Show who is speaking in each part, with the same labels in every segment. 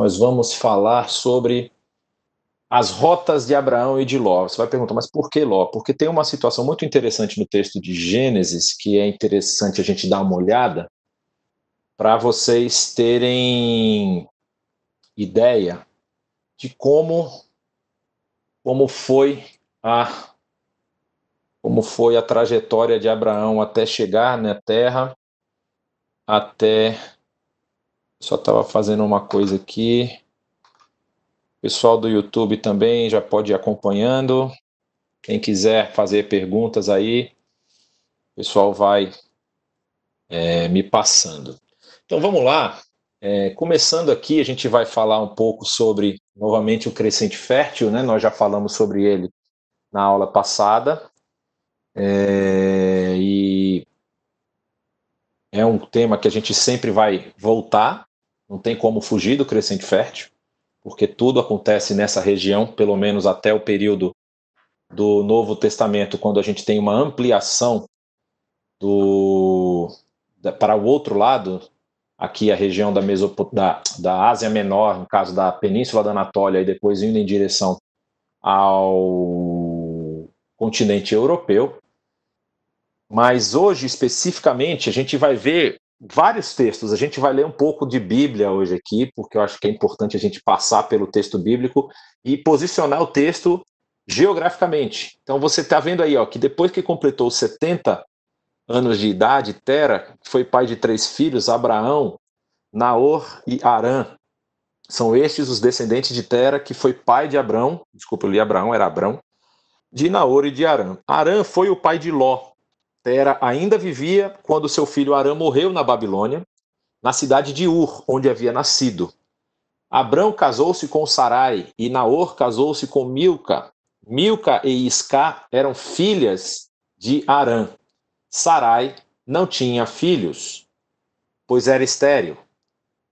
Speaker 1: nós vamos falar sobre as rotas de Abraão e de Ló. Você vai perguntar, mas por que Ló? Porque tem uma situação muito interessante no texto de Gênesis que é interessante a gente dar uma olhada para vocês terem ideia de como como foi a como foi a trajetória de Abraão até chegar na terra, até só estava fazendo uma coisa aqui. Pessoal do YouTube também já pode ir acompanhando. Quem quiser fazer perguntas aí, o pessoal vai é, me passando. Então vamos lá. É, começando aqui, a gente vai falar um pouco sobre, novamente, o crescente fértil, né? Nós já falamos sobre ele na aula passada. É, e é um tema que a gente sempre vai voltar, não tem como fugir do crescente fértil, porque tudo acontece nessa região, pelo menos até o período do Novo Testamento, quando a gente tem uma ampliação do, para o outro lado, aqui a região da, Mesopot da, da Ásia Menor, no caso da Península da Anatólia, e depois indo em direção ao continente europeu. Mas hoje, especificamente, a gente vai ver vários textos. A gente vai ler um pouco de Bíblia hoje aqui, porque eu acho que é importante a gente passar pelo texto bíblico e posicionar o texto geograficamente. Então você está vendo aí ó, que depois que completou 70 anos de idade, Tera foi pai de três filhos, Abraão, Naor e Arã. São estes os descendentes de Tera, que foi pai de Abrão, desculpa, eu li Abraão, era Abrão, de Naor e de Arã. Arã foi o pai de Ló. Tera ainda vivia quando seu filho Arã morreu na Babilônia, na cidade de Ur, onde havia nascido. Abrão casou-se com Sarai e Naor casou-se com Milca. Milca e Isca eram filhas de Arã. Sarai não tinha filhos, pois era estéril.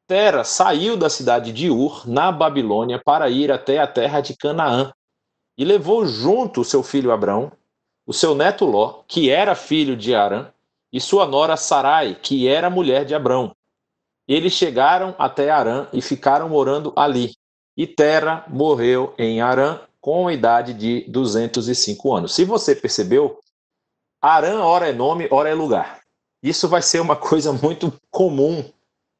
Speaker 1: Tera saiu da cidade de Ur, na Babilônia, para ir até a terra de Canaã, e levou junto seu filho Abrão, o seu neto Ló, que era filho de Arã, e sua nora Sarai, que era mulher de Abrão. Eles chegaram até Arã e ficaram morando ali. E Tera morreu em Arã com a idade de 205 anos. Se você percebeu, Arã, ora é nome, ora é lugar. Isso vai ser uma coisa muito comum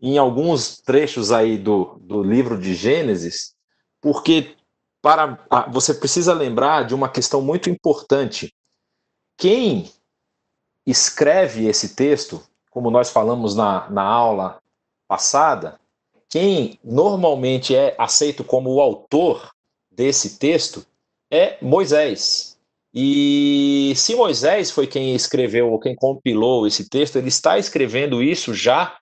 Speaker 1: em alguns trechos aí do, do livro de Gênesis, porque para você precisa lembrar de uma questão muito importante. Quem escreve esse texto, como nós falamos na, na aula passada, quem normalmente é aceito como o autor desse texto é Moisés. E se Moisés foi quem escreveu ou quem compilou esse texto, ele está escrevendo isso já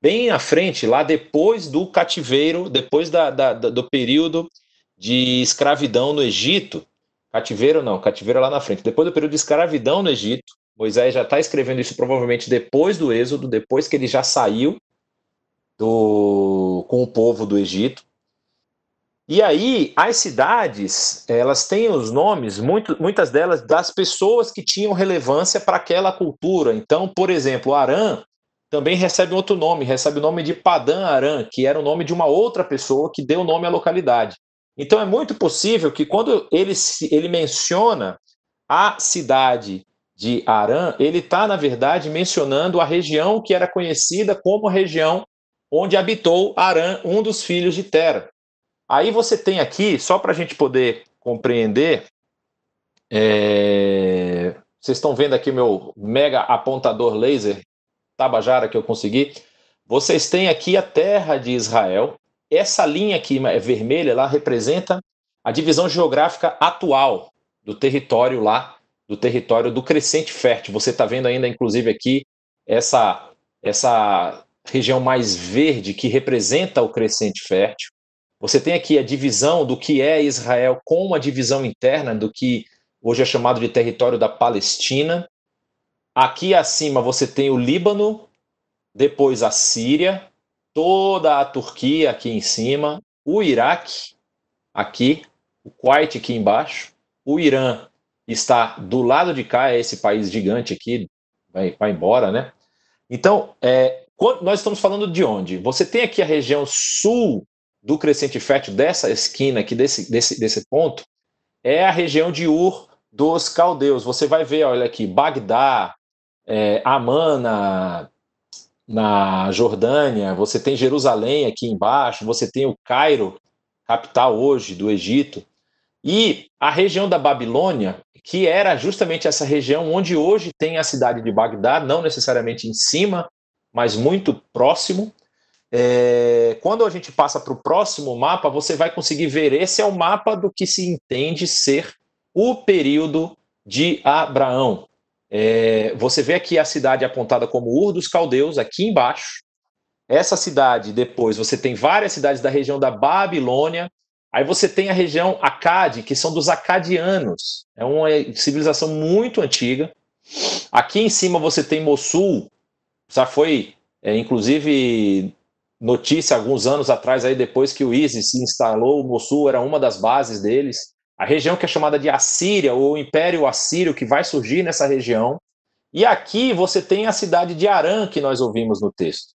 Speaker 1: bem à frente, lá depois do cativeiro, depois da, da, do período de escravidão no Egito. Cativeiro não, cativeiro é lá na frente. Depois do período de escravidão no Egito, Moisés já está escrevendo isso provavelmente depois do Êxodo, depois que ele já saiu do, com o povo do Egito. E aí, as cidades, elas têm os nomes, muito, muitas delas, das pessoas que tinham relevância para aquela cultura. Então, por exemplo, Arã também recebe outro nome, recebe o nome de Padã Arã, que era o nome de uma outra pessoa que deu o nome à localidade. Então, é muito possível que quando ele, ele menciona a cidade de Arã, ele está, na verdade, mencionando a região que era conhecida como região onde habitou Arã, um dos filhos de Tera. Aí você tem aqui, só para a gente poder compreender, é... vocês estão vendo aqui meu mega apontador laser Tabajara que eu consegui. Vocês têm aqui a terra de Israel. Essa linha aqui vermelha lá representa a divisão geográfica atual do território lá, do território do crescente fértil. Você está vendo ainda, inclusive, aqui essa, essa região mais verde que representa o crescente fértil. Você tem aqui a divisão do que é Israel com uma divisão interna do que hoje é chamado de território da Palestina. Aqui acima você tem o Líbano, depois a Síria, toda a Turquia aqui em cima, o Iraque aqui, o Kuwait aqui embaixo, o Irã está do lado de cá, é esse país gigante aqui, vai, vai embora, né? Então, é, nós estamos falando de onde? Você tem aqui a região sul do crescente fértil dessa esquina aqui, desse, desse, desse ponto, é a região de Ur dos caldeus. Você vai ver, olha aqui, Bagdá, é, Amana, na Jordânia, você tem Jerusalém aqui embaixo, você tem o Cairo, capital hoje do Egito, e a região da Babilônia, que era justamente essa região onde hoje tem a cidade de Bagdá, não necessariamente em cima, mas muito próximo. É, quando a gente passa para o próximo mapa, você vai conseguir ver. Esse é o mapa do que se entende ser o período de Abraão. É, você vê aqui a cidade apontada como Ur dos Caldeus, aqui embaixo. Essa cidade, depois, você tem várias cidades da região da Babilônia. Aí você tem a região Acade, que são dos acadianos. É uma civilização muito antiga. Aqui em cima você tem Mossul, já foi, é, inclusive, notícia alguns anos atrás, aí depois que o ISIS se instalou, Mossul era uma das bases deles a região que é chamada de Assíria, ou Império Assírio, que vai surgir nessa região. E aqui você tem a cidade de Arã, que nós ouvimos no texto,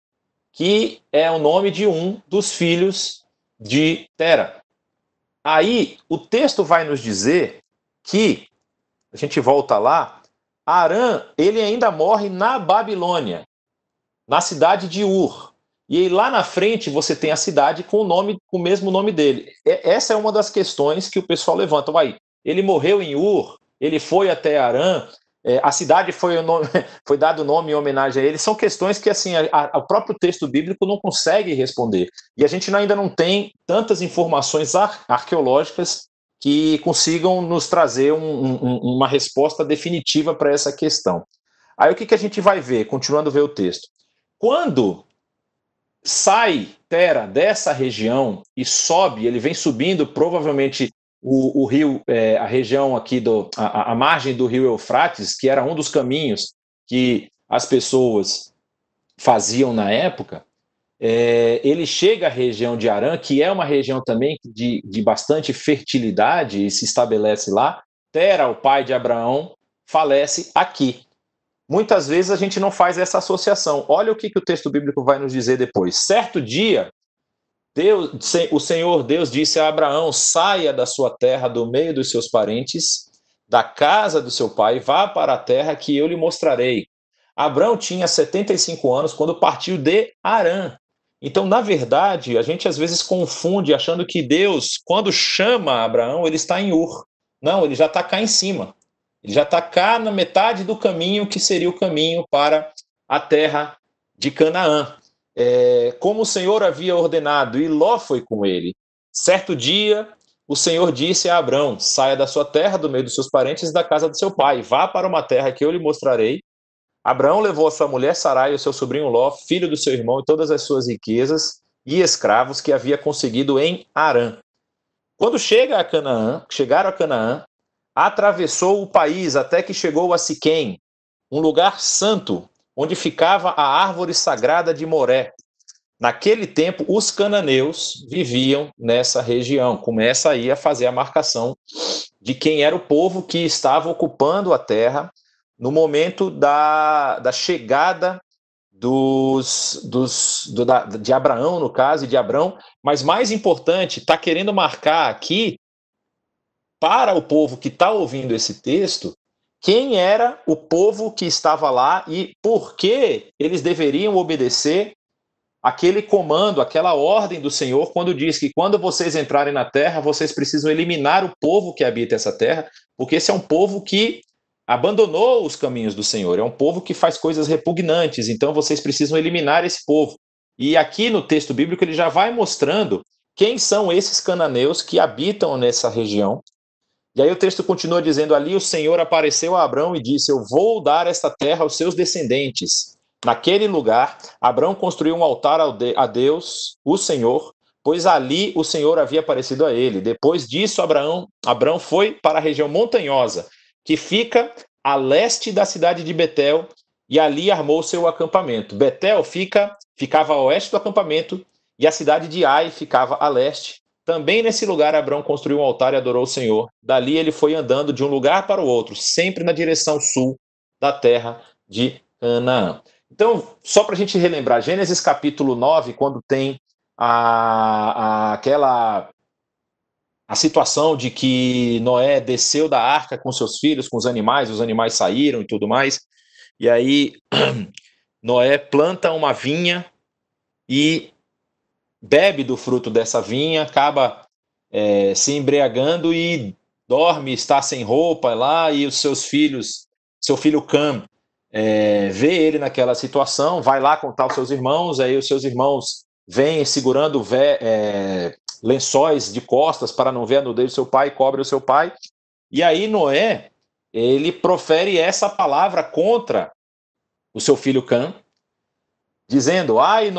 Speaker 1: que é o nome de um dos filhos de Tera. Aí o texto vai nos dizer que, a gente volta lá, Arã, ele ainda morre na Babilônia, na cidade de Ur. E lá na frente você tem a cidade com o nome, com o mesmo nome dele. Essa é uma das questões que o pessoal levanta. Vai, ele morreu em Ur, ele foi até Arã, é, a cidade foi, o nome, foi dado nome em homenagem a ele. São questões que assim o próprio texto bíblico não consegue responder. E a gente ainda não tem tantas informações ar, arqueológicas que consigam nos trazer um, um, uma resposta definitiva para essa questão. Aí o que, que a gente vai ver, continuando a ver o texto? Quando sai Tera dessa região e sobe, ele vem subindo provavelmente o, o rio, é, a região aqui do a, a, margem do rio Eufrates, que era um dos caminhos que as pessoas faziam na época. É, ele chega à região de Arã, que é uma região também de, de bastante fertilidade e se estabelece lá. Tera, o pai de Abraão, falece aqui. Muitas vezes a gente não faz essa associação. Olha o que, que o texto bíblico vai nos dizer depois. Certo dia, Deus, o Senhor Deus disse a Abraão: saia da sua terra, do meio dos seus parentes, da casa do seu pai, vá para a terra que eu lhe mostrarei. Abraão tinha 75 anos quando partiu de Arã. Então, na verdade, a gente às vezes confunde achando que Deus, quando chama Abraão, ele está em Ur. Não, ele já está cá em cima. Ele já está cá na metade do caminho que seria o caminho para a terra de Canaã. É, como o Senhor havia ordenado, e Ló foi com ele. Certo dia, o Senhor disse a Abrão: saia da sua terra, do meio dos seus parentes e da casa do seu pai, vá para uma terra que eu lhe mostrarei. Abraão levou a sua mulher Sarai e o seu sobrinho Ló, filho do seu irmão, e todas as suas riquezas e escravos que havia conseguido em Arã. Quando chega a Canaã, chegaram a Canaã, atravessou o país até que chegou a Siquém, um lugar santo, onde ficava a árvore sagrada de Moré. Naquele tempo, os cananeus viviam nessa região. Começa aí a fazer a marcação de quem era o povo que estava ocupando a terra no momento da, da chegada dos, dos, do, da, de Abraão, no caso, e de Abraão. Mas mais importante, está querendo marcar aqui para o povo que está ouvindo esse texto quem era o povo que estava lá e por que eles deveriam obedecer aquele comando, aquela ordem do Senhor, quando diz que quando vocês entrarem na terra, vocês precisam eliminar o povo que habita essa terra, porque esse é um povo que abandonou os caminhos do Senhor, é um povo que faz coisas repugnantes, então vocês precisam eliminar esse povo. E aqui no texto bíblico ele já vai mostrando quem são esses cananeus que habitam nessa região e aí o texto continua dizendo: Ali o Senhor apareceu a Abraão e disse: Eu vou dar esta terra aos seus descendentes. Naquele lugar, Abraão construiu um altar a Deus, o Senhor, pois ali o Senhor havia aparecido a ele. Depois disso, Abraão, Abraão foi para a região montanhosa, que fica a leste da cidade de Betel, e ali armou seu acampamento. Betel fica, ficava a oeste do acampamento, e a cidade de Ai ficava a leste. Também nesse lugar, Abraão construiu um altar e adorou o Senhor. Dali ele foi andando de um lugar para o outro, sempre na direção sul da terra de Canaã. Então, só para a gente relembrar, Gênesis capítulo 9, quando tem a, a, aquela a situação de que Noé desceu da arca com seus filhos, com os animais, os animais saíram e tudo mais, e aí Noé planta uma vinha e bebe do fruto dessa vinha, acaba é, se embriagando e dorme, está sem roupa lá, e os seus filhos, seu filho Cam, é, vê ele naquela situação, vai lá contar aos seus irmãos, aí os seus irmãos vêm segurando vé, é, lençóis de costas para não ver a nudez do seu pai, cobre o seu pai, e aí Noé, ele profere essa palavra contra o seu filho Cam, dizendo: Aí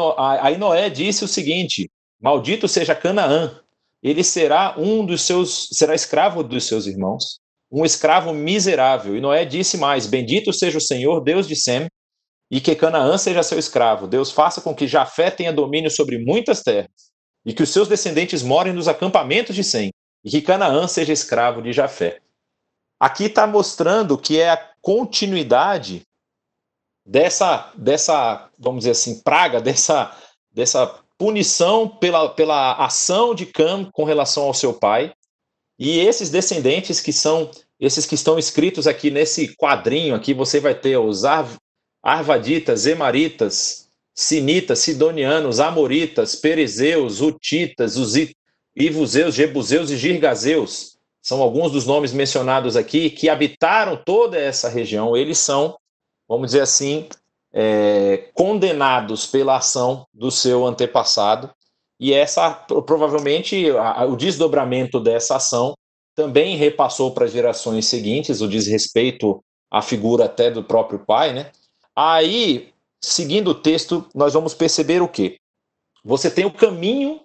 Speaker 1: Noé disse o seguinte: Maldito seja Canaã, ele será um dos seus, será escravo dos seus irmãos, um escravo miserável. E Noé disse mais: Bendito seja o Senhor, Deus de Sem, e que Canaã seja seu escravo. Deus faça com que Jafé tenha domínio sobre muitas terras, e que os seus descendentes morem nos acampamentos de Sem, e que Canaã seja escravo de Jafé. Aqui está mostrando que é a continuidade dessa, dessa, vamos dizer assim, praga, dessa, dessa punição pela, pela ação de Cam com relação ao seu pai. E esses descendentes que são esses que estão escritos aqui nesse quadrinho aqui, você vai ter os Ar, Arvaditas, Emaritas, Sinitas, Sidonianos, Amoritas, Perizeus, Utitas, os Ivuseus, Jebuseus e Girgazeus. São alguns dos nomes mencionados aqui que habitaram toda essa região. Eles são vamos dizer assim, é, condenados pela ação do seu antepassado. E essa, provavelmente, a, o desdobramento dessa ação também repassou para gerações seguintes, o desrespeito à figura até do próprio pai, né? Aí, seguindo o texto, nós vamos perceber o quê? Você tem o caminho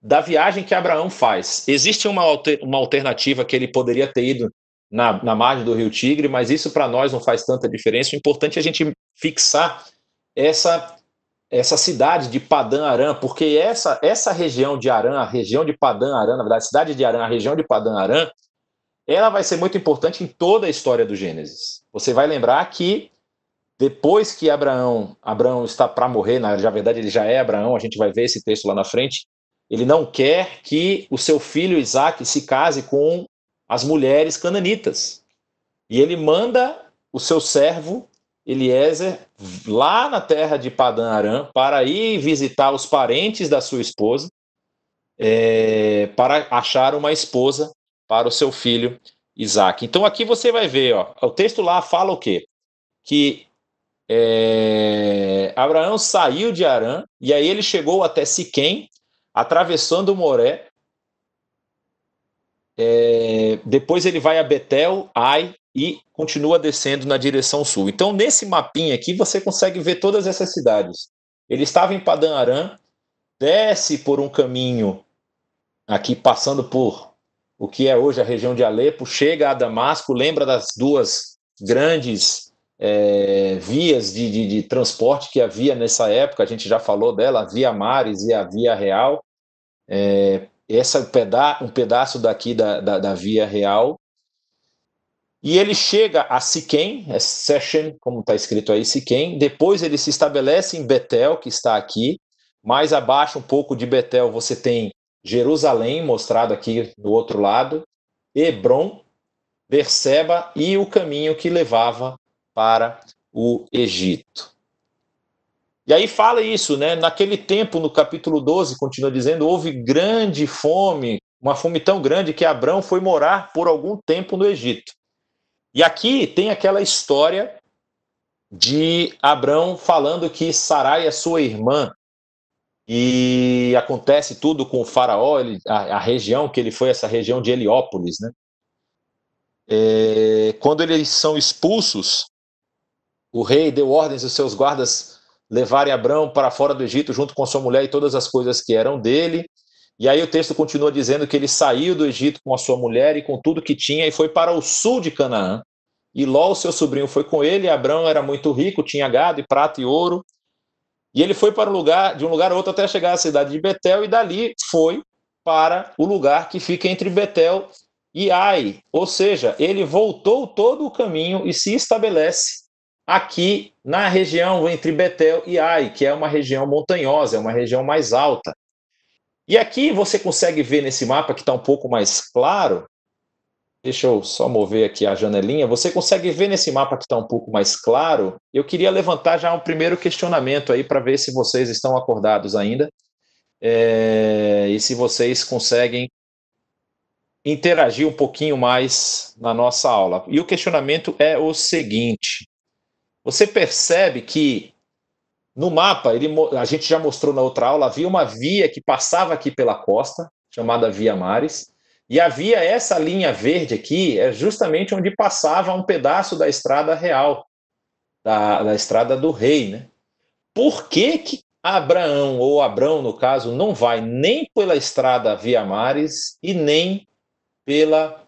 Speaker 1: da viagem que Abraão faz. Existe uma, alter, uma alternativa que ele poderia ter ido na, na margem do Rio Tigre, mas isso para nós não faz tanta diferença. O importante é a gente fixar essa essa cidade de Padã Aram, porque essa essa região de Aram, a região de Padã Aram, na verdade, a cidade de Aram, a região de Padã Aram, ela vai ser muito importante em toda a história do Gênesis. Você vai lembrar que depois que Abraão, Abraão está para morrer, na verdade ele já é Abraão, a gente vai ver esse texto lá na frente, ele não quer que o seu filho Isaac se case com as mulheres cananitas. E ele manda o seu servo Eliezer lá na terra de Padã Aram para ir visitar os parentes da sua esposa é, para achar uma esposa para o seu filho Isaac. Então aqui você vai ver, ó, o texto lá fala o quê? Que é, Abraão saiu de Arã e aí ele chegou até Siquém, atravessando o Moré, é, depois ele vai a Betel, Ai e continua descendo na direção sul. Então, nesse mapinha aqui, você consegue ver todas essas cidades. Ele estava em Padan Aram, desce por um caminho aqui, passando por o que é hoje a região de Alepo, chega a Damasco, lembra das duas grandes é, vias de, de, de, transporte que havia nessa época, a gente já falou dela, a Via Mares e a Via Real. É, essa peda um pedaço daqui da, da, da, via real. E ele chega a Siquém, é Session, como está escrito aí, Siquém. Depois ele se estabelece em Betel, que está aqui. Mais abaixo, um pouco de Betel, você tem Jerusalém, mostrado aqui do outro lado. Hebron, Berseba e o caminho que levava para o Egito. E aí fala isso, né? Naquele tempo, no capítulo 12, continua dizendo: houve grande fome, uma fome tão grande que Abraão foi morar por algum tempo no Egito. E aqui tem aquela história de Abraão falando que Sarai é sua irmã. E acontece tudo com o faraó, ele, a, a, região que ele foi, essa região de Heliópolis, né? É, quando eles são expulsos, o rei deu ordens aos seus guardas levarem Abraão para fora do Egito junto com sua mulher e todas as coisas que eram dele. E aí o texto continua dizendo que ele saiu do Egito com a sua mulher e com tudo que tinha e foi para o sul de Canaã. E Ló, seu sobrinho, foi com ele. Abraão era muito rico, tinha gado e prata e ouro. E ele foi para um lugar, de um lugar a outro até chegar à cidade de Betel e dali foi para o lugar que fica entre Betel e Ai. Ou seja, ele voltou todo o caminho e se estabelece aqui na região entre Betel e Ai, que é uma região montanhosa, é uma região mais alta. E aqui você consegue ver nesse mapa que está um pouco mais claro. Deixa eu só mover aqui a janelinha. Você consegue ver nesse mapa que está um pouco mais claro. Eu queria levantar já um primeiro questionamento aí para ver se vocês estão acordados ainda é, e se vocês conseguem interagir um pouquinho mais na nossa aula. E o questionamento é o seguinte: você percebe que no mapa, ele, a gente já mostrou na outra aula, havia uma via que passava aqui pela costa, chamada Via Mares, e havia essa linha verde aqui, é justamente onde passava um pedaço da estrada real, da, da estrada do rei, né? Por que, que Abraão, ou Abrão no caso, não vai nem pela estrada Via Mares e nem pela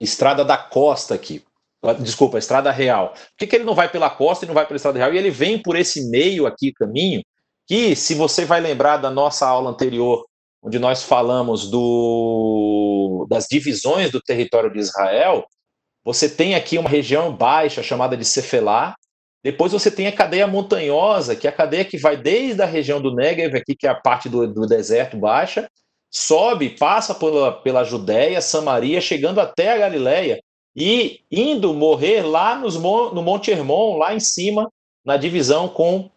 Speaker 1: estrada da costa aqui. Desculpa, a estrada real. Por que, que ele não vai pela costa e não vai pela estrada real? E ele vem por esse meio aqui, caminho, que, se você vai lembrar da nossa aula anterior, onde nós falamos do, das divisões do território de Israel, você tem aqui uma região baixa chamada de Cefelá, depois você tem a cadeia montanhosa, que é a cadeia que vai desde a região do Negev, aqui, que é a parte do, do deserto baixa, sobe, passa pela, pela Judéia, Samaria, chegando até a Galiléia e indo morrer lá nos, no Monte Hermon, lá em cima, na divisão com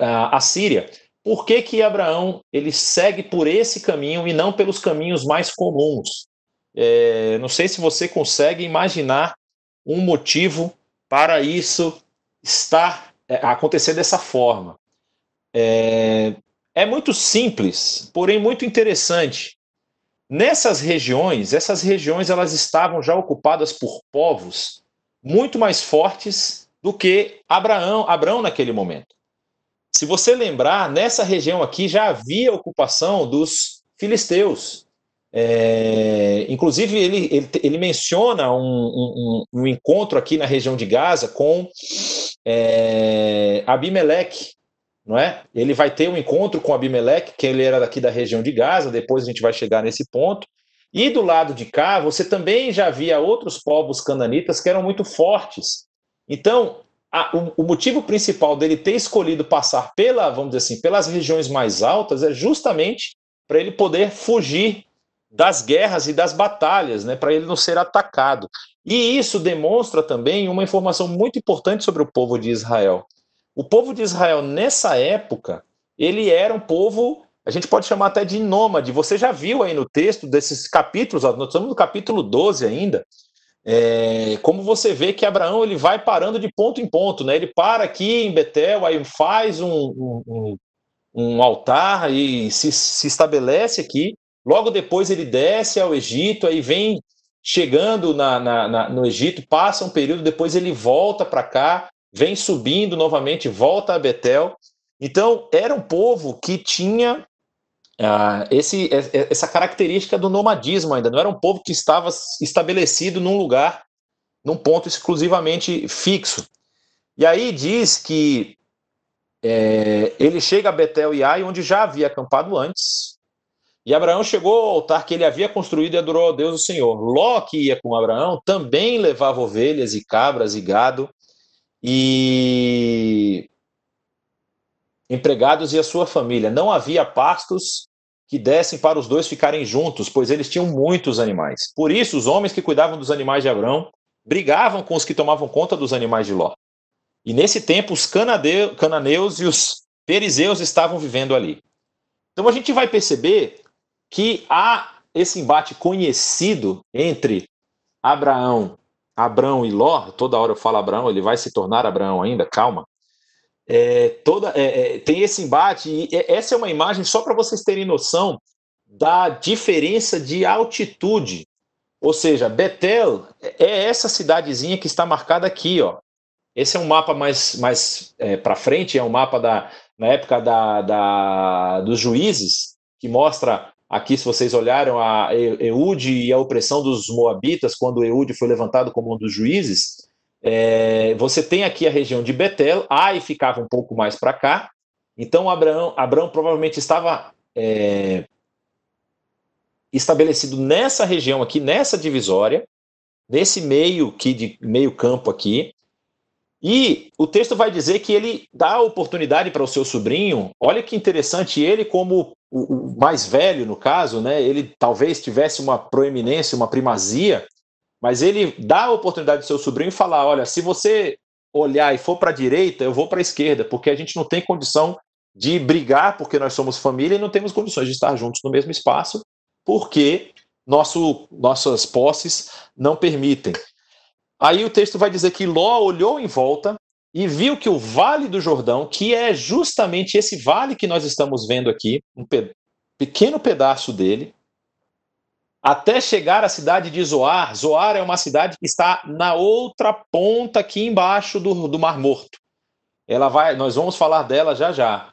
Speaker 1: a, Síria. Por que, que Abraão ele segue por esse caminho e não pelos caminhos mais comuns? É, não sei se você consegue imaginar um motivo para isso estar é, acontecer dessa forma. É, é muito simples, porém muito interessante. Nessas regiões, essas regiões elas estavam já ocupadas por povos muito mais fortes do que Abraão, Abraão naquele momento. Se você lembrar, nessa região aqui já havia ocupação dos filisteus. É, inclusive, ele, ele, ele menciona um, um, um, encontro aqui na região de Gaza com é, Abimeleque, não é? Ele vai ter um encontro com Abimeleque, que ele era daqui da região de Gaza, depois a gente vai chegar nesse ponto. E do lado de cá, você também já via outros povos cananitas que eram muito fortes. Então, a, o, o, motivo principal dele ter escolhido passar pela, vamos dizer assim, pelas regiões mais altas é justamente para ele poder fugir das guerras e das batalhas, né, para ele não ser atacado. E isso demonstra também uma informação muito importante sobre o povo de Israel. O povo de Israel, nessa época, ele era um povo, a gente pode chamar até de nômade. Você já viu aí no texto desses capítulos, nós estamos no capítulo 12 ainda, é, como você vê que Abraão ele vai parando de ponto em ponto, né? Ele para aqui em Betel, aí faz um, um, um altar e se, se estabelece aqui. Logo depois ele desce ao Egito, aí vem chegando na, na, na, no Egito, passa um período, depois ele volta para cá, vem subindo novamente, volta a Betel. Então, era um povo que tinha ah, esse, essa característica do nomadismo ainda, não era um povo que estava estabelecido num lugar, num ponto exclusivamente fixo. E aí diz que é, ele chega a Betel e Ai, onde já havia acampado antes, e Abraão chegou ao altar que ele havia construído e adorou a Deus o Senhor. Ló, que ia com Abraão, também levava ovelhas e cabras e gado, e empregados e a sua família. Não havia pastos que dessem para os dois ficarem juntos, pois eles tinham muitos animais. Por isso, os homens que cuidavam dos animais de Abraão brigavam com os que tomavam conta dos animais de Ló. E nesse tempo, os cananeus e os perizeus estavam vivendo ali. Então a gente vai perceber que há esse embate conhecido entre Abraão Abraão e Ló, toda hora eu falo Abraão, ele vai se tornar Abraão ainda, calma. É, toda, é, é, tem esse embate, e essa é uma imagem só para vocês terem noção da diferença de altitude. Ou seja, Betel é essa cidadezinha que está marcada aqui, ó. Esse é um mapa mais, mais é, para frente, é um mapa da, na época da, da, dos juízes, que mostra Aqui, se vocês olharam, a Eude e a opressão dos Moabitas, quando Eude foi levantado como um dos juízes, é, você tem aqui a região de Betel, Ai ficava um pouco mais para cá, então Abraão, Abraão provavelmente estava é, estabelecido nessa região aqui, nessa divisória, nesse meio, aqui de, meio campo aqui, E o texto vai dizer que ele dá a oportunidade para o seu sobrinho. Olha que interessante, ele, como o, o, mais velho, no caso, né, ele talvez tivesse uma proeminência, uma primazia, mas ele dá a oportunidade do seu sobrinho falar: olha, se você olhar e for para a direita, eu vou para a esquerda, porque a gente não tem condição de brigar, porque nós somos família e não temos condições de estar juntos no mesmo espaço, porque nosso, nossas posses não permitem. Aí o texto vai dizer que Ló olhou em volta e viu que o Vale do Jordão, que é justamente esse vale que nós estamos vendo aqui, um pe pequeno pedaço dele, até chegar à cidade de Zoar. Zoar é uma cidade que está na outra ponta aqui embaixo do, do Mar Morto. Ela vai, nós vamos falar dela já já.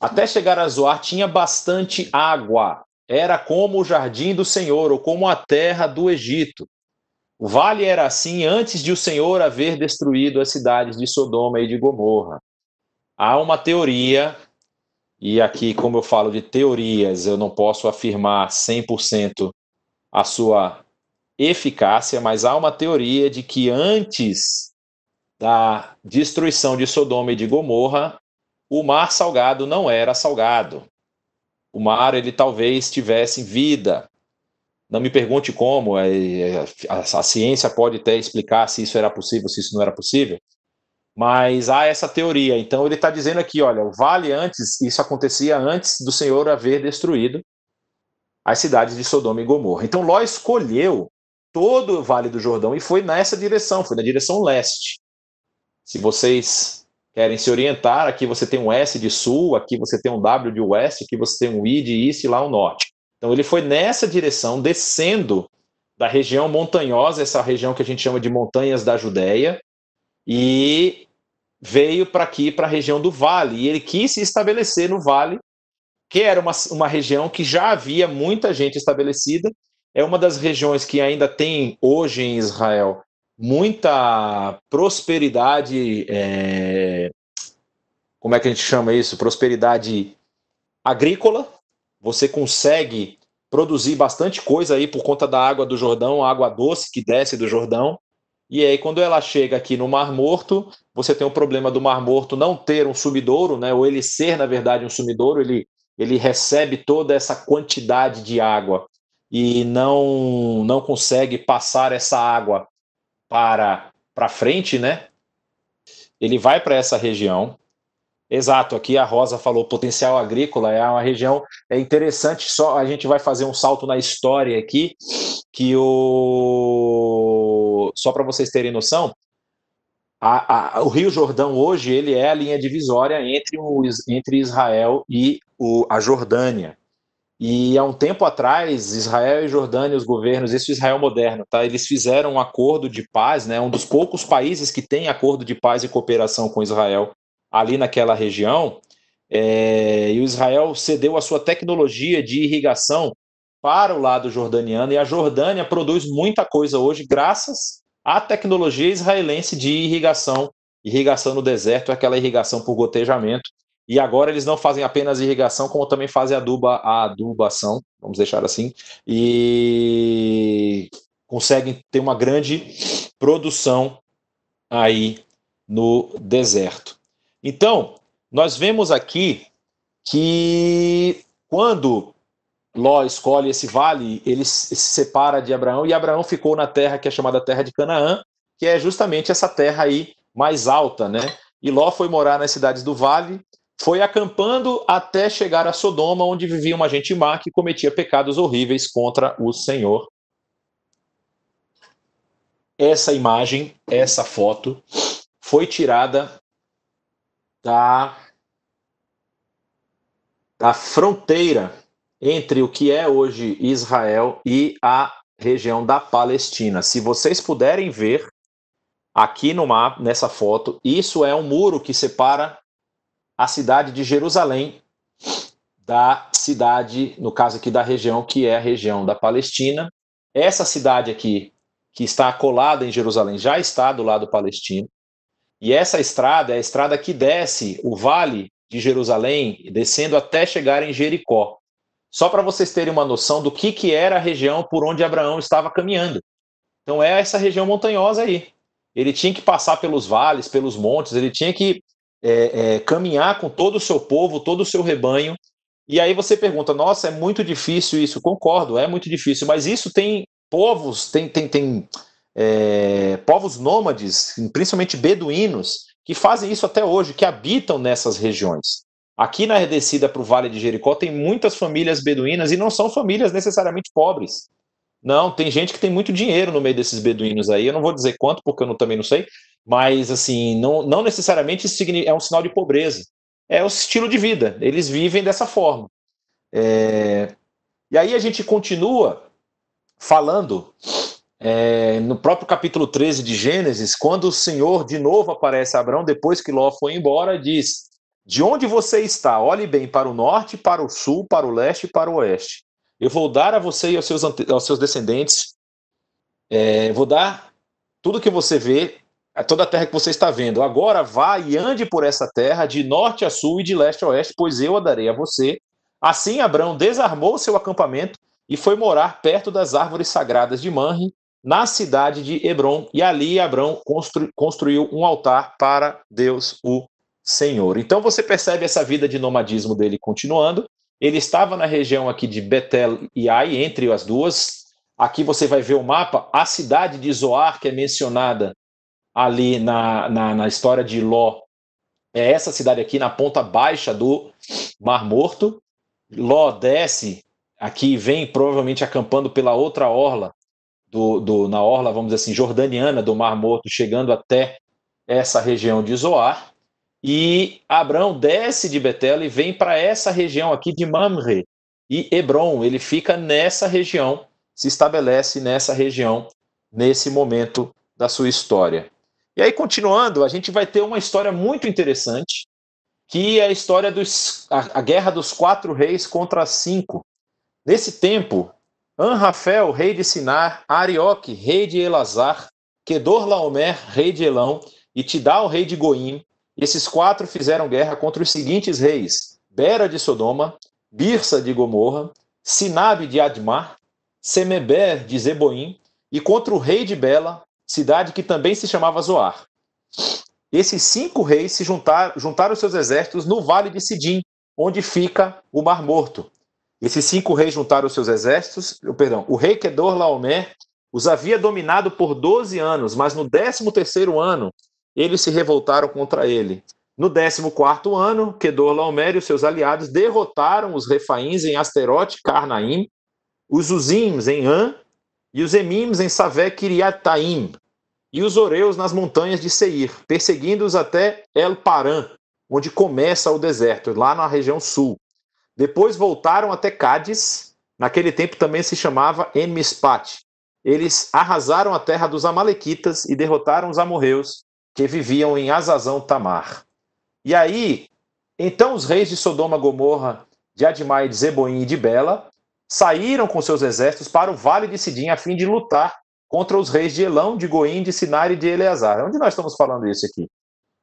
Speaker 1: Até chegar a Zoar tinha bastante água. Era como o jardim do Senhor, ou como a terra do Egito. O vale era assim antes de o Senhor haver destruído as cidades de Sodoma e de Gomorra. Há uma teoria, e aqui, como eu falo de teorias, eu não posso afirmar 100% a sua eficácia, mas há uma teoria de que antes da destruição de Sodoma e de Gomorra, o mar salgado não era salgado. O mar ele talvez tivesse vida, não me pergunte como, é, é, a, a, ciência pode até explicar se isso era possível, se isso não era possível, mas há essa teoria. Então ele está dizendo aqui: olha, o vale antes, isso acontecia antes do Senhor haver destruído as cidades de Sodoma e Gomorra. Então Ló escolheu todo o Vale do Jordão e foi nessa direção, foi na direção leste. Se vocês querem se orientar, aqui você tem um S de sul, aqui você tem um W de oeste, aqui você tem um I de east e lá o norte. Então ele foi nessa direção, descendo da região montanhosa, essa região que a gente chama de montanhas da Judéia, e veio para aqui, para a região do vale. E ele quis se estabelecer no vale, que era uma, uma região que já havia muita gente estabelecida. É uma das regiões que ainda tem hoje em Israel muita prosperidade. É... Como é que a gente chama isso? Prosperidade agrícola, você consegue produzir bastante coisa aí por conta da água do Jordão, a água doce que desce do Jordão. E aí, quando ela chega aqui no Mar Morto, você tem o problema do Mar Morto não ter um sumidouro, né? Ou ele ser, na verdade, um sumidouro, ele, ele recebe toda essa quantidade de água e não não consegue passar essa água para para frente, né? Ele vai para essa região, Exato, aqui a Rosa falou potencial agrícola, é uma região é interessante, só a gente vai fazer um salto na história aqui, que o só para vocês terem noção, a, a, o Rio Jordão hoje ele é a linha divisória entre, o, entre Israel e o, a Jordânia. E há um tempo atrás, Israel e Jordânia, os governos, esse Israel moderno, tá? Eles fizeram um acordo de paz, né? Um dos poucos países que tem acordo de paz e cooperação com Israel ali naquela região, é, e o Israel cedeu a sua tecnologia de irrigação para o lado jordaniano, e a Jordânia produz muita coisa hoje graças à tecnologia israelense de irrigação. Irrigação no deserto é aquela irrigação por gotejamento. E agora eles não fazem apenas irrigação, como também fazem aduba, a adubação, vamos deixar assim, e conseguem ter uma grande produção aí no deserto. Então, nós vemos aqui que quando Ló escolhe esse vale, ele se separa de Abraão e Abraão ficou na terra que é chamada terra de Canaã, que é justamente essa terra aí mais alta, né? E Ló foi morar nas cidades do vale, foi acampando até chegar a Sodoma, onde vivia uma gente má que cometia pecados horríveis contra o Senhor. Essa imagem, essa foto, foi tirada da, da fronteira entre o que é hoje Israel e a região da Palestina. Se vocês puderem ver aqui no mapa, nessa foto, isso é um muro que separa a cidade de Jerusalém da cidade, no caso aqui da região que é a região da Palestina. Essa cidade aqui, que está colada em Jerusalém, já está do lado palestino. E essa estrada é a estrada que desce o vale de Jerusalém, descendo até chegar em Jericó. Só para vocês terem uma noção do que, que era a região por onde Abraão estava caminhando. Então é essa região montanhosa aí. ele tinha que passar pelos vales, pelos montes, ele tinha que é, é, caminhar com todo o seu povo, todo o seu rebanho. E aí você pergunta, nossa, é muito difícil isso. Concordo, é muito difícil, mas isso tem povos, tem, tem, tem é, povos nômades, principalmente beduínos, que fazem isso até hoje, que habitam nessas regiões. Aqui na descida para o Vale de Jericó tem muitas famílias beduínas e não são famílias necessariamente pobres. Não, tem gente que tem muito dinheiro no meio desses beduínos aí. Eu não vou dizer quanto, porque eu não, também não sei, mas assim, não, não necessariamente é um sinal de pobreza. É o estilo de vida. Eles vivem dessa forma. É... E aí a gente continua falando é, no próprio capítulo 13 de Gênesis, quando o Senhor de novo aparece a Abraão, depois que Ló foi embora, diz: De onde você está? Olhe bem para o norte, para o sul, para o leste e para o oeste. Eu vou dar a você e aos seus, aos seus descendentes, é, vou dar tudo que você vê, toda a terra que você está vendo. Agora vá e ande por essa terra, de norte a sul e de leste a oeste, pois eu a darei a você. Assim Abraão desarmou seu acampamento e foi morar perto das árvores sagradas de Manre, na cidade de Hebron, e ali Abraão constru, construiu um altar para Deus, o Senhor. Então você percebe essa vida de nomadismo dele continuando. Ele estava na região aqui de Betel e Ai, entre as duas. Aqui você vai ver o mapa, a cidade de Zoar, que é mencionada ali na, na, na história de Ló, é essa cidade aqui na ponta baixa do Mar Morto. Ló desce aqui, vem provavelmente acampando pela outra orla do, do, na orla, vamos dizer assim, jordaniana do Mar Morto, chegando até essa região de Zoar. E Abraão desce de Betel e vem para essa região aqui de Mamre. E Hebron, ele fica nessa região, se estabelece nessa região, nesse momento da sua história. E aí, continuando, a gente vai ter uma história muito interessante, que é a história dos a, a guerra dos quatro reis contra cinco. Nesse tempo, Anrafel, rei de Sinar, Arioque, rei de Elazar, Kedor Laomer, rei de Elão, e Tidal, rei de Goim. Esses quatro fizeram guerra contra os seguintes reis: Bera de Sodoma, Birsa de Gomorra, Sinabe de Admar, Semeber de Zeboim, e contra o rei de Bela, cidade que também se chamava Zoar. Esses cinco reis se juntaram, juntaram seus exércitos no vale de Sidim, onde fica o Mar Morto, esses cinco reis juntaram seus exércitos, perdão, o rei Kedor Laomer os havia dominado por 12 anos, mas no 13º ano eles se revoltaram contra ele. No 14º ano, Kedor Laomer e os seus aliados derrotaram os refaíns em Asterote, Carnaim, os Uzims em An e os Emims em Savé Kiriataim, e os Oreus nas montanhas de Seir, perseguindo-os até El Paran, onde começa o deserto, lá na região sul. Depois voltaram até Cádiz, naquele tempo também se chamava Enmispat. Eles arrasaram a terra dos Amalequitas e derrotaram os amorreus que viviam em Azazão Tamar. E aí, então os reis de Sodoma, Gomorra, de Admai, de Zeboim e de Bela saíram com seus exércitos para o vale de Sidim a fim de lutar contra os reis de Elão, de Goim, de Sinar e de Eleazar. Onde nós estamos falando isso aqui?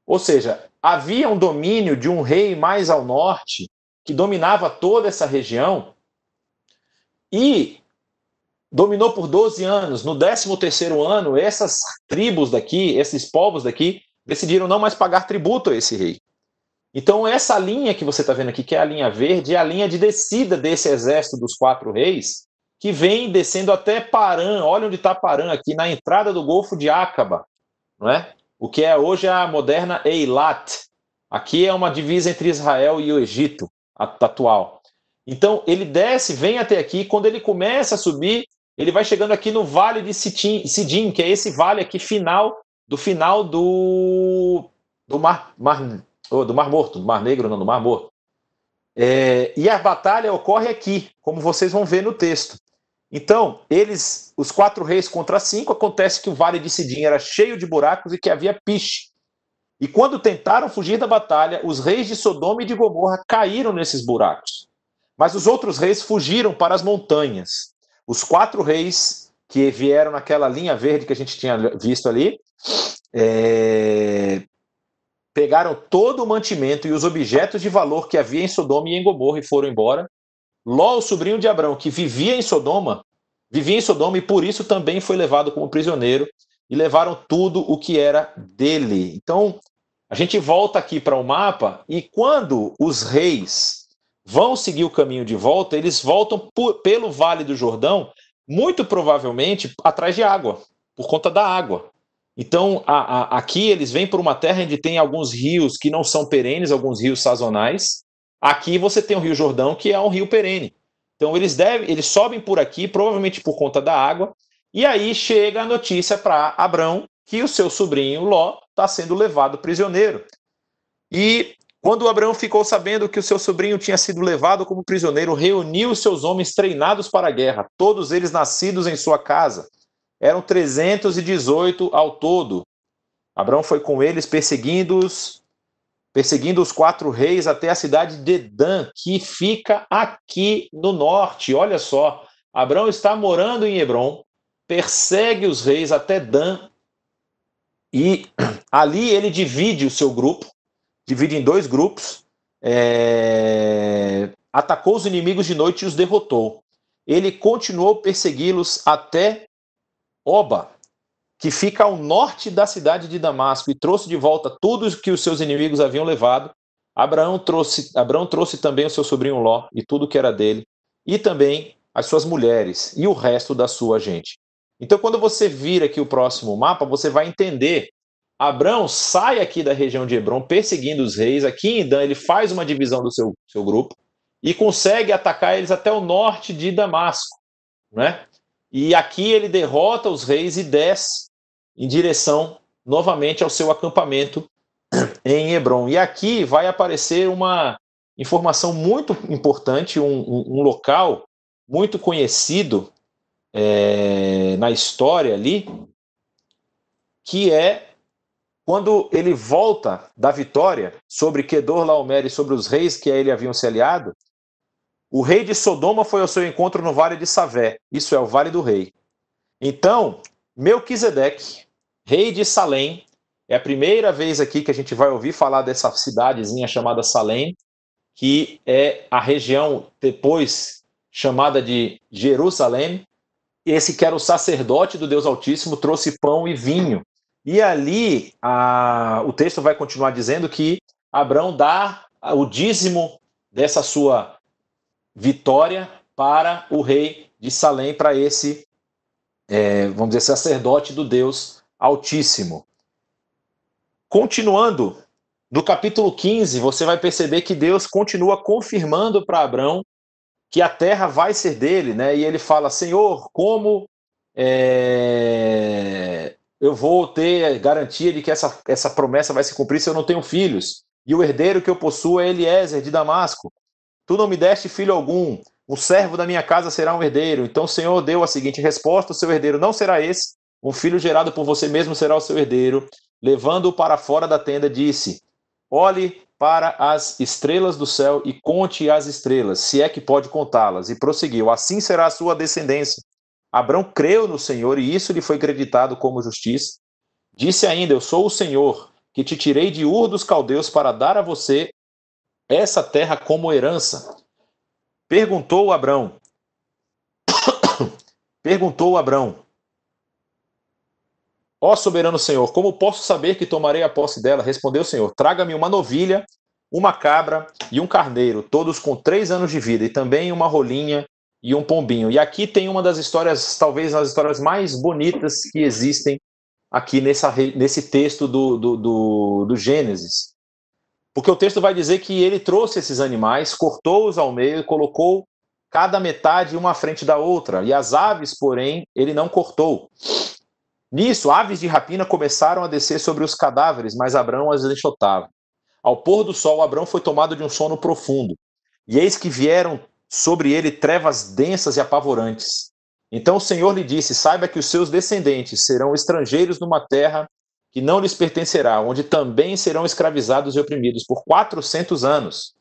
Speaker 1: Ou seja, havia um domínio de um rei mais ao norte que dominava toda essa região e dominou por 12 anos. No 13º ano, essas tribos daqui, esses povos daqui, decidiram não mais pagar tributo a esse rei. Então, essa linha que você está vendo aqui, que é a linha verde, é a linha de descida desse exército dos quatro reis, que vem descendo até Paran. Olha onde está Paran, aqui na entrada do Golfo de Acaba, não é? o que é hoje a moderna Eilat. Aqui é uma divisa entre Israel e o Egito atual. Então ele desce, vem até aqui, quando ele começa a subir, ele vai chegando aqui no Vale de Sidim, que é esse vale aqui final do final do do Mar, mar oh, do Mar Morto, do Mar Negro, não, do Mar Morto. É, e a batalha ocorre aqui, como vocês vão ver no texto. Então, eles, os quatro reis contra cinco, acontece que o Vale de Sidim era cheio de buracos e que havia piche. E quando tentaram fugir da batalha, os reis de Sodoma e de Gomorra caíram nesses buracos. Mas os outros reis fugiram para as montanhas. Os quatro reis que vieram naquela linha verde que a gente tinha visto ali, é... pegaram todo o mantimento e os objetos de valor que havia em Sodoma e em Gomorra e foram embora. Ló, o sobrinho de Abrão, que vivia em Sodoma, vivia em Sodoma e por isso também foi levado como prisioneiro e levaram tudo o que era dele. Então, a gente volta aqui para o mapa e quando os reis vão seguir o caminho de volta, eles voltam por, pelo Vale do Jordão, muito provavelmente atrás de água, por conta da água. Então, a, a, aqui eles vêm por uma terra onde tem alguns rios que não são perenes, alguns rios sazonais. Aqui você tem o Rio Jordão, que é um rio perene. Então, eles devem, eles sobem por aqui, provavelmente por conta da água, e aí chega a notícia para Abrão que o seu sobrinho Ló está sendo levado prisioneiro. E quando Abraão ficou sabendo que o seu sobrinho tinha sido levado como prisioneiro, reuniu seus homens treinados para a guerra, todos eles nascidos em sua casa. Eram 318 ao todo. Abraão foi com eles perseguindo-os, perseguindo os quatro reis até a cidade de Dan, que fica aqui no norte. Olha só, Abraão está morando em Hebron, persegue os reis até Dan, e ali ele divide o seu grupo, divide em dois grupos, é... atacou os inimigos de noite e os derrotou. Ele continuou persegui-los até Oba, que fica ao norte da cidade de Damasco, e trouxe de volta tudo o que os seus inimigos haviam levado. Abraão trouxe, Abraão trouxe também o seu sobrinho Ló e tudo que era dele, e também as suas mulheres e o resto da sua gente. Então, quando você vira aqui o próximo mapa, você vai entender. Abrão sai aqui da região de Hebron perseguindo os reis. Aqui em Dan, ele faz uma divisão do seu, seu grupo e consegue atacar eles até o norte de Damasco. Né? E aqui ele derrota os reis e desce em direção novamente ao seu acampamento em Hebron. E aqui vai aparecer uma informação muito importante, um, um, um local muito conhecido é, na história ali, que é quando ele volta da vitória sobre Kedor Laomer e sobre os reis que a ele haviam se aliado, o rei de Sodoma foi ao seu encontro no vale de Savé, isso é o vale do rei. Então, Melquisedeque, rei de Salém, é a primeira vez aqui que a gente vai ouvir falar dessa cidadezinha chamada Salém, que é a região depois chamada de Jerusalém, esse que era o sacerdote do Deus Altíssimo trouxe pão e vinho. E ali a, o texto vai continuar dizendo que Abraão dá o dízimo dessa sua vitória para o rei de Salém, para esse, é, vamos dizer, sacerdote do Deus Altíssimo. Continuando, no capítulo 15, você vai perceber que Deus continua confirmando para Abraão que a terra vai ser dele, né? E ele fala: Senhor, como é, eu vou ter garantia de que essa, essa promessa vai se cumprir se eu não tenho filhos? E o herdeiro que eu possuo é Eliezer de Damasco. Tu não me deste filho algum, o servo da minha casa será um herdeiro. Então o Senhor deu a seguinte resposta: o seu herdeiro não será esse, um filho gerado por você mesmo será o seu herdeiro. Levando-o para fora da tenda, disse: Olhe para as estrelas do céu e conte as estrelas, se é que pode contá-las. E prosseguiu: Assim será a sua descendência. Abrão creu no Senhor e isso lhe foi creditado como justiça. Disse ainda: Eu sou o Senhor, que te tirei de Ur dos caldeus para dar a você essa terra como herança. Perguntou Abrão. Perguntou Abrão: Ó soberano Senhor, como posso saber que tomarei a posse dela? Respondeu o Senhor: Traga-me uma novilha, uma cabra e um carneiro, todos com três anos de vida, e também uma rolinha e um pombinho. E aqui tem uma das histórias, talvez as histórias mais bonitas que existem aqui nessa, nesse texto do, do, do, do Gênesis. Porque o texto vai dizer que ele trouxe esses animais, cortou-os ao meio, colocou cada metade uma à frente da outra, e as aves, porém, ele não cortou. Nisso, aves de rapina começaram a descer sobre os cadáveres, mas Abrão as enxotava. Ao pôr do sol, Abrão foi tomado de um sono profundo, e eis que vieram sobre ele trevas densas e apavorantes. Então o Senhor lhe disse: Saiba que os seus descendentes serão estrangeiros numa terra que não lhes pertencerá, onde também serão escravizados e oprimidos por quatrocentos anos.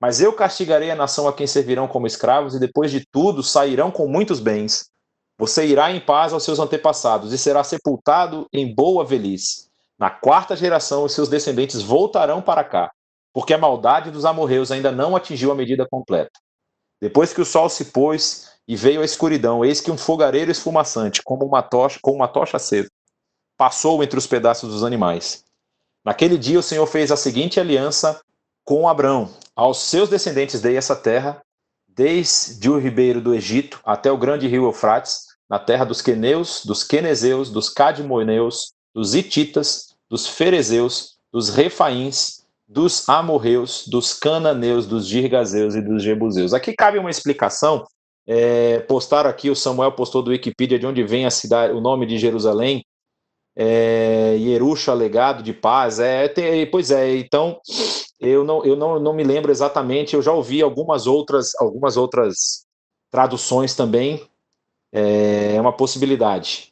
Speaker 1: Mas eu castigarei a nação a quem servirão como escravos, e depois de tudo sairão com muitos bens. Você irá em paz aos seus antepassados e será sepultado em boa velhice. Na quarta geração, os seus descendentes voltarão para cá, porque a maldade dos amorreus ainda não atingiu a medida completa. Depois que o sol se pôs e veio a escuridão, eis que um fogareiro esfumaçante, como uma tocha, com uma tocha acesa, passou entre os pedaços dos animais. Naquele dia o Senhor fez a seguinte aliança com Abrão: aos seus descendentes dei essa terra, desde o ribeiro do Egito até o grande rio Eufrates, na terra dos queneus, dos quenezeus, dos cadmoneus, dos ititas, dos ferezeus, dos refaíns, dos amorreus, dos cananeus, dos girgazeus e dos jebuseus. Aqui cabe uma explicação. É, postaram aqui, o Samuel postou do Wikipedia de onde vem a cidade, o nome de Jerusalém, é, Yerusha, legado de paz. É, tem, pois é, então eu não, eu não, não me lembro exatamente, eu já ouvi algumas outras, algumas outras traduções também, é uma possibilidade.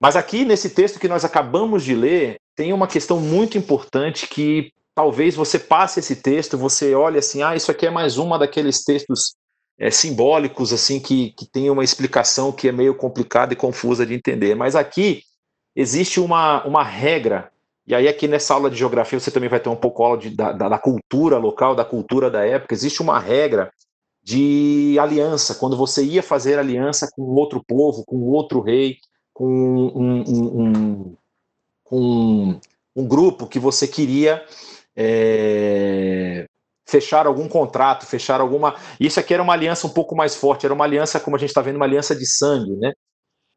Speaker 1: Mas aqui nesse texto que nós acabamos de ler, tem uma questão muito importante que talvez você passe esse texto, você olhe assim, ah, isso aqui é mais uma daqueles textos é, simbólicos, assim, que, que tem uma explicação que é meio complicada e confusa de entender. Mas aqui existe uma, uma regra e aí, aqui nessa aula de geografia, você também vai ter um pouco aula de, da, da, cultura local, da cultura da época. Existe uma regra de aliança, quando você ia fazer aliança com outro povo, com outro rei, com um, um, um, um grupo que você queria é, fechar algum contrato, fechar alguma. Isso aqui era uma aliança um pouco mais forte, era uma aliança, como a gente está vendo, uma aliança de sangue, né?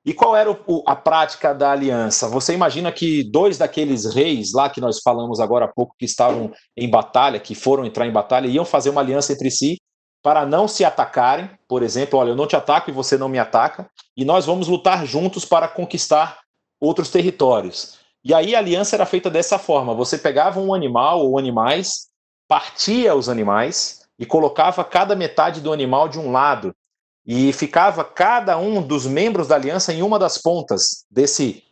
Speaker 1: E qual era o, a prática da aliança? Você imagina que dois daqueles reis lá que nós falamos agora há pouco, que estavam em batalha, que foram entrar em batalha, iam fazer uma aliança entre si para não se atacarem. Por exemplo, olha, eu não te ataco e você não me ataca, e nós vamos lutar juntos para conquistar outros territórios. E aí a aliança era feita dessa forma: você pegava um animal ou animais, partia os animais e colocava cada metade do animal de um lado e ficava cada um dos membros da aliança em uma das pontas desse,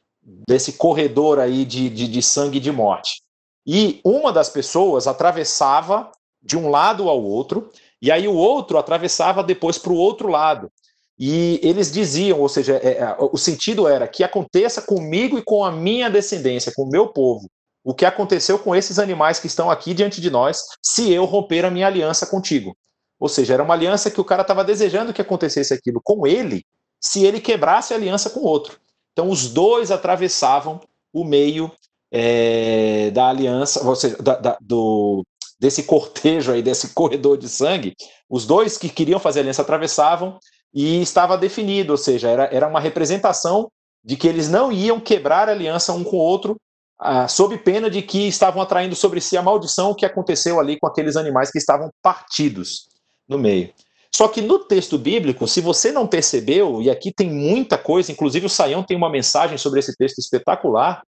Speaker 1: desse corredor aí de, de, de sangue e de morte. E uma das pessoas atravessava de um lado ao outro, e aí o outro atravessava depois para o outro lado. E eles diziam, ou seja, é, é, o sentido era que aconteça comigo e com a minha descendência, com o meu povo, o que aconteceu com esses animais que estão aqui diante de nós, se eu romper a minha aliança contigo. Ou seja, era uma aliança que o cara estava desejando que acontecesse aquilo com ele, se ele quebrasse a aliança com o outro. Então, os dois atravessavam o meio é, da aliança, ou seja, da, da, do, desse cortejo aí, desse corredor de sangue. Os dois que queriam fazer aliança atravessavam e estava definido, ou seja, era, era uma representação de que eles não iam quebrar a aliança um com o outro, ah, sob pena de que estavam atraindo sobre si a maldição que aconteceu ali com aqueles animais que estavam partidos no meio. Só que no texto bíblico, se você não percebeu, e aqui tem muita coisa, inclusive o Saião tem uma mensagem sobre esse texto espetacular,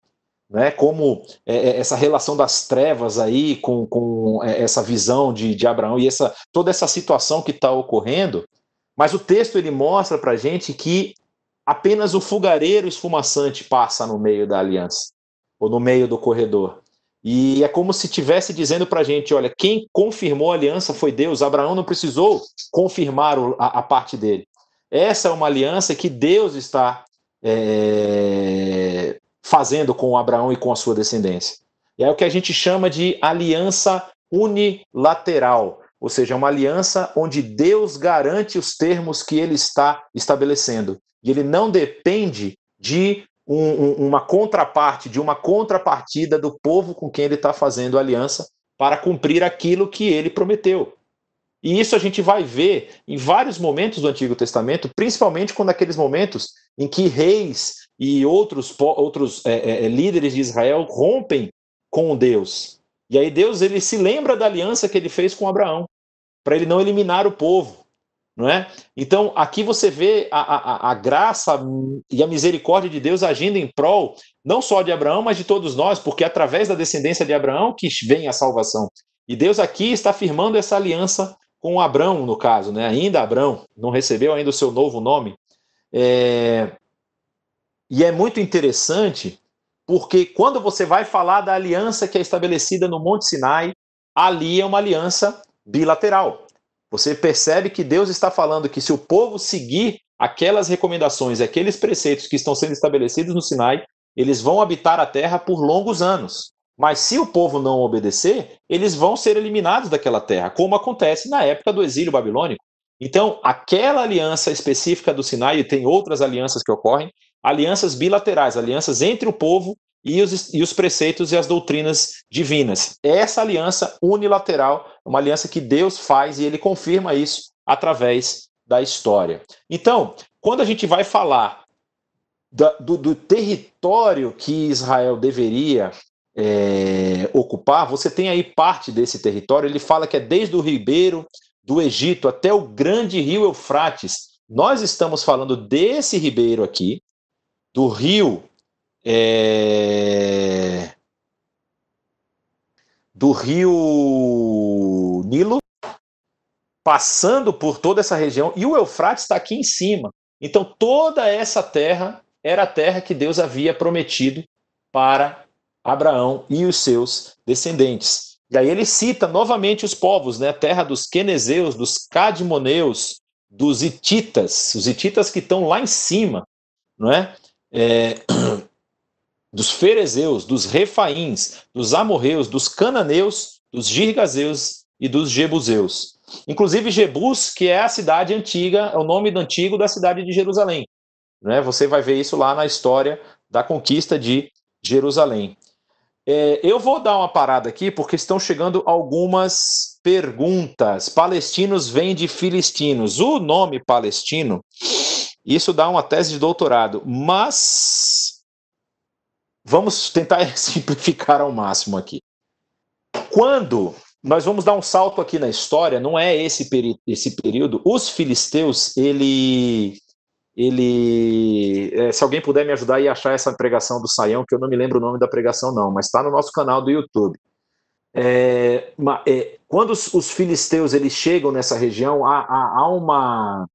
Speaker 1: né, como é, é essa relação das trevas aí com, com é, essa visão de, de Abraão e essa, toda essa situação que está ocorrendo, mas o texto ele mostra para gente que apenas o fogareiro esfumaçante passa no meio da aliança, ou no meio do corredor. E é como se estivesse dizendo para a gente: olha, quem confirmou a aliança foi Deus. Abraão não precisou confirmar a, a parte dele. Essa é uma aliança que Deus está é, fazendo com Abraão e com a sua descendência. E é o que a gente chama de aliança unilateral, ou seja, uma aliança onde Deus garante os termos que ele está estabelecendo. E ele não depende de um, uma contraparte, de uma contrapartida do povo com quem ele está fazendo aliança para cumprir aquilo que ele prometeu. E isso a gente vai ver em vários momentos do Antigo Testamento, principalmente quando aqueles momentos em que reis e outros, outros é, é, é, líderes de Israel rompem com Deus. E aí Deus ele se lembra da aliança que ele fez com Abraão, para ele não eliminar o povo não é? Então, aqui você vê a, a, a, graça e a misericórdia de Deus agindo em prol, não só de Abraão, mas de todos nós, porque é através da descendência de Abraão que vem a salvação. E Deus aqui está firmando essa aliança com Abraão, no caso, né? ainda Abraão, não recebeu ainda o seu novo nome. É... E é muito interessante, porque quando você vai falar da aliança que é estabelecida no Monte Sinai, ali é uma aliança bilateral. Você percebe que Deus está falando que se o povo seguir aquelas recomendações, aqueles preceitos que estão sendo estabelecidos no Sinai, eles vão habitar a terra por longos anos. Mas se o povo não obedecer, eles vão ser eliminados daquela terra, como acontece na época do exílio babilônico. Então, aquela aliança específica do Sinai, e tem outras alianças que ocorrem, alianças bilaterais, alianças entre o povo e os, e os preceitos e as doutrinas divinas. Essa aliança unilateral, uma aliança que Deus faz e ele confirma isso através da história. Então, quando a gente vai falar da, do, do, território que Israel deveria é, ocupar, você tem aí parte desse território. Ele fala que é desde o ribeiro do Egito até o grande rio Eufrates. Nós estamos falando desse ribeiro aqui, do rio. É, do rio Nilo, passando por toda essa região, e o Eufrates está aqui em cima. Então, toda essa terra era a terra que Deus havia prometido para Abraão e os seus descendentes. E aí ele cita novamente os povos, né? A terra dos quenezeus, dos cadmoneus, dos hititas, os hititas que estão lá em cima, não é? é dos ferezeus, dos refaíns, dos amorreus, dos cananeus, dos girgazeus e dos jebuseus. Inclusive Jebus, que é a cidade antiga, é o nome antigo da cidade de Jerusalém. Né? Você vai ver isso lá na história da conquista de Jerusalém. É, eu vou dar uma parada aqui porque estão chegando algumas perguntas. Palestinos vêm de filistinos. O nome palestino, isso dá uma tese de doutorado, mas vamos tentar simplificar ao máximo aqui. Quando nós vamos dar um salto aqui na história, não é esse, esse período, os filisteus, ele ele. É, se alguém puder me ajudar e achar essa pregação do Saião, que eu não me lembro o nome da pregação, não, mas está no nosso canal do YouTube. É, é, quando os, os, filisteus eles chegam nessa região, há, há, há, uma,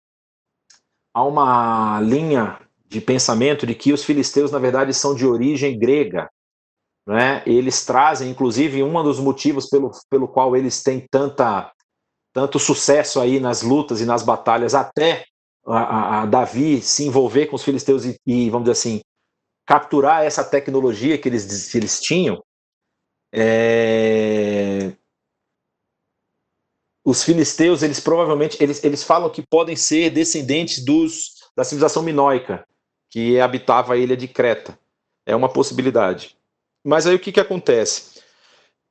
Speaker 1: há uma linha de pensamento de que os filisteus, na verdade, são de origem grega. Né? Eles trazem, inclusive, um dos motivos pelo, pelo qual eles têm tanta, tanto sucesso aí nas lutas e nas batalhas até a, a, Davi se envolver com os filisteus e, e, vamos dizer assim, capturar essa tecnologia que eles, que eles tinham, é... os filisteus, eles provavelmente, eles, eles falam que podem ser descendentes dos, da civilização minoica, que habitava a ilha de Creta. É uma possibilidade. Mas aí o que, que acontece?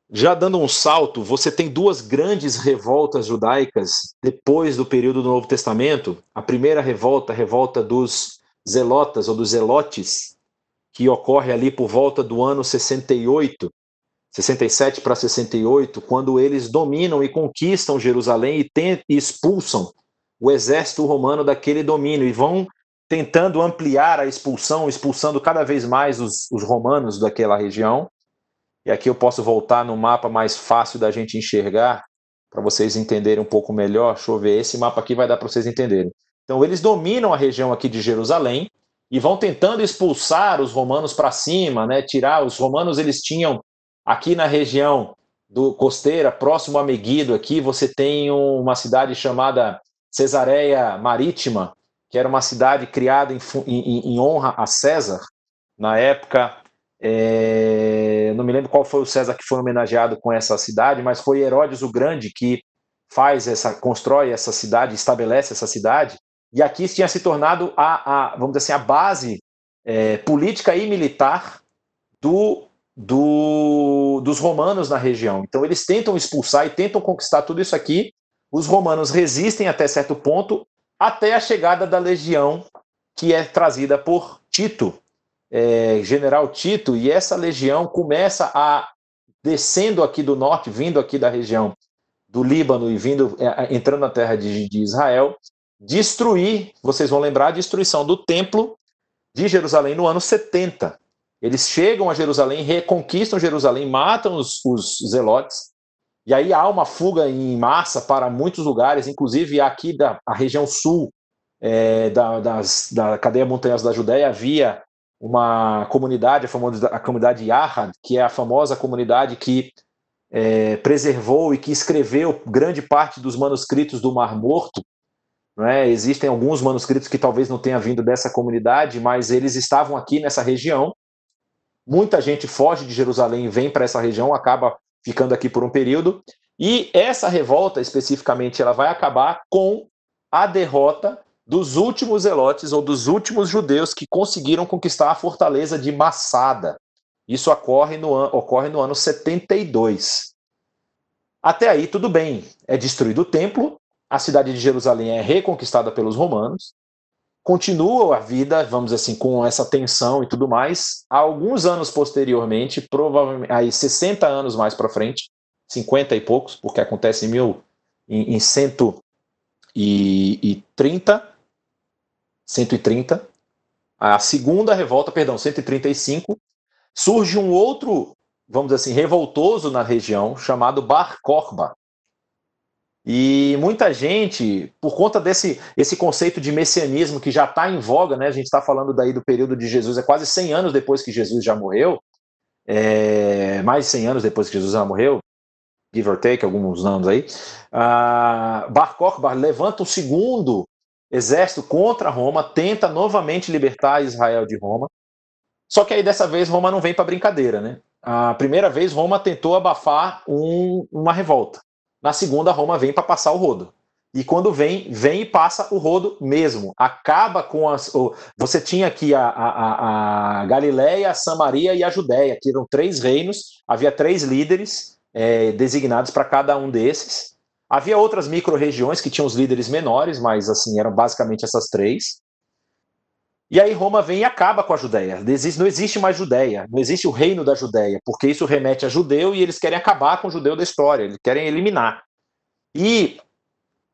Speaker 1: Já dando um salto, você tem duas grandes revoltas judaicas depois do período do Novo Testamento. A primeira revolta, a revolta dos zelotas ou dos zelotes, que ocorre ali por volta do ano 68, 67 para 68, quando eles dominam e conquistam Jerusalém e, tem, e expulsam o exército romano daquele domínio e vão tentando ampliar a expulsão, expulsando cada vez mais os, os romanos daquela região. E aqui eu posso voltar no mapa mais fácil da gente enxergar, para vocês entenderem um pouco melhor. Deixa eu ver, esse mapa aqui vai dar para vocês entenderem. Então, eles dominam a região aqui de Jerusalém e vão tentando expulsar os romanos para cima, né? Tirar os romanos, eles tinham aqui na região do costeira, próximo a Meguido, aqui você tem uma cidade chamada Cesareia Marítima, que era uma cidade criada em, em, em honra a César. Na época, é, não me lembro qual foi o César que foi homenageado com essa cidade, mas foi Herodes o Grande que faz essa, constrói essa cidade, estabelece essa cidade. E aqui tinha se tornado a, a vamos dizer assim, a base é, política e militar do, do, dos romanos na região. Então eles tentam expulsar e tentam conquistar tudo isso aqui. Os romanos resistem até certo ponto, até a chegada da legião que é trazida por Tito, é, General Tito, e essa legião começa a descendo aqui do norte, vindo aqui da região do Líbano e vindo é, entrando na terra de, de Israel, destruir, vocês vão lembrar, a destruição do templo de Jerusalém no ano 70. Eles chegam a Jerusalém, reconquistam Jerusalém, matam os, os zelotes, e aí há uma fuga em massa para muitos lugares, inclusive aqui da região sul é, da, das, da cadeia montanhosa da Judéia havia uma comunidade, a, famosa, a comunidade Yahad, que é a famosa comunidade que é, preservou e que escreveu grande parte dos manuscritos do Mar Morto. É? Existem alguns manuscritos que talvez não tenham vindo dessa comunidade, mas eles estavam aqui nessa região. Muita gente foge de Jerusalém e vem para essa região, acaba ficando aqui por um período. E essa revolta, especificamente, ela vai acabar com a derrota dos últimos zelotes ou dos últimos judeus que conseguiram conquistar a fortaleza de Massada. Isso ocorre no, ocorre no ano 72. Até aí, tudo bem. É destruído o templo, a cidade de Jerusalém é reconquistada pelos romanos, continua a vida, vamos assim, com essa tensão e tudo mais. Alguns anos posteriormente, provavelmente, aí 60 anos mais para frente, 50 e poucos, porque acontece em, mil, em, em 130, 130, a segunda revolta, perdão, 135, surge um outro, vamos dizer assim, revoltoso na região, chamado Bar Korba, e muita gente, por conta desse esse conceito de messianismo que já está em voga, né? A gente está falando daí do período de Jesus, é quase 100 anos depois que Jesus já morreu, é, mais de 100 anos depois que Jesus já morreu, give or take, alguns anos aí. Uh, Bar Kokhba levanta o segundo exército contra Roma, tenta novamente libertar Israel de Roma. Só que aí dessa vez Roma não vem para brincadeira, né? A primeira vez Roma tentou abafar um, uma revolta. Na segunda, Roma vem para passar o rodo. E quando vem, vem e passa o rodo mesmo. Acaba com as. O, você tinha aqui a, a, a Galileia, a Samaria e a Judéia, que eram três reinos, havia três líderes é, designados para cada um desses. Havia outras micro-regiões que tinham os líderes menores, mas assim, eram basicamente essas três. E aí Roma vem e acaba com a Judéia. Não existe mais Judéia, não existe o reino da Judéia, porque isso remete a judeu e eles querem acabar com o judeu da história, eles querem eliminar. E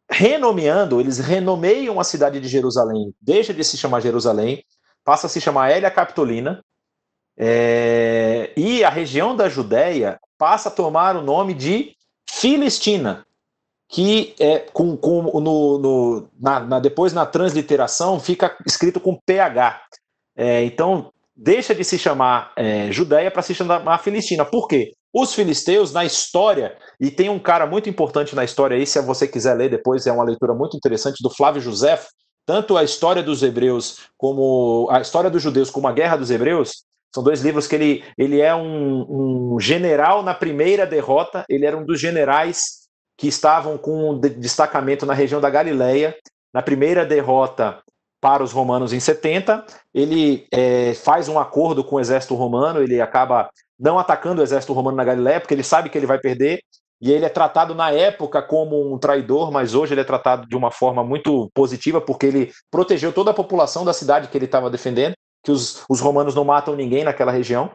Speaker 1: renomeando, eles renomeiam a cidade de Jerusalém, deixa de se chamar Jerusalém, passa a se chamar Hélia Capitolina, é, e a região da Judéia passa a tomar o nome de Filistina, que é com, com no, no na, na, depois na transliteração fica escrito com PH. É, então deixa de se chamar é, Judéia para se chamar Filistina. Por quê? Os filisteus, na história, e tem um cara muito importante na história aí, se você quiser ler depois, é uma leitura muito interessante, do Flávio José, tanto a história dos hebreus, como a história dos judeus, como a guerra dos hebreus, são dois livros que ele, ele é um, um general na primeira derrota, ele era um dos generais que estavam com um destacamento na região da Galileia. Na primeira derrota para os romanos em 70, ele é, faz um acordo com o exército romano, ele acaba não atacando o exército romano na Galileia, porque ele sabe que ele vai perder, e ele é tratado na época como um traidor, mas hoje ele é tratado de uma forma muito positiva, porque ele protegeu toda a população da cidade que ele estava defendendo, que os, os romanos não matam ninguém naquela região.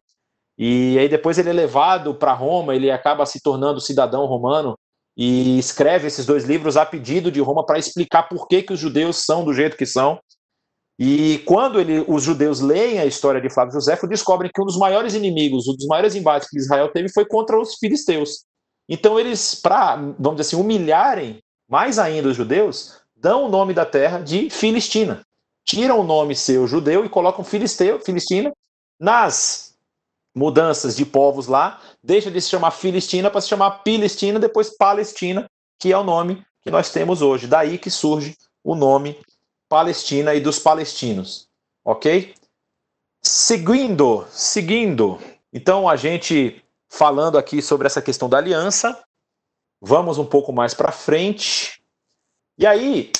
Speaker 1: E aí depois ele é levado para Roma, ele acaba se tornando cidadão romano, e escreve esses dois livros a pedido de Roma para explicar por que, que os judeus são do jeito que são. E quando ele, os judeus leem a história de Flávio José, descobrem que um dos maiores inimigos, um dos maiores embates que Israel teve foi contra os filisteus. Então eles, para, vamos dizer assim, humilharem mais ainda os judeus, dão o nome da terra de Filistina. Tiram o nome seu judeu e colocam Filisteu, Filistina nas mudanças de povos lá, deixa de se chamar Filistina para se chamar Pilistina, depois Palestina, que é o nome que nós temos hoje. Daí que surge o nome Palestina e dos palestinos. Ok? Seguindo, seguindo. Então a gente falando aqui sobre essa questão da aliança, vamos um pouco mais para frente. E aí,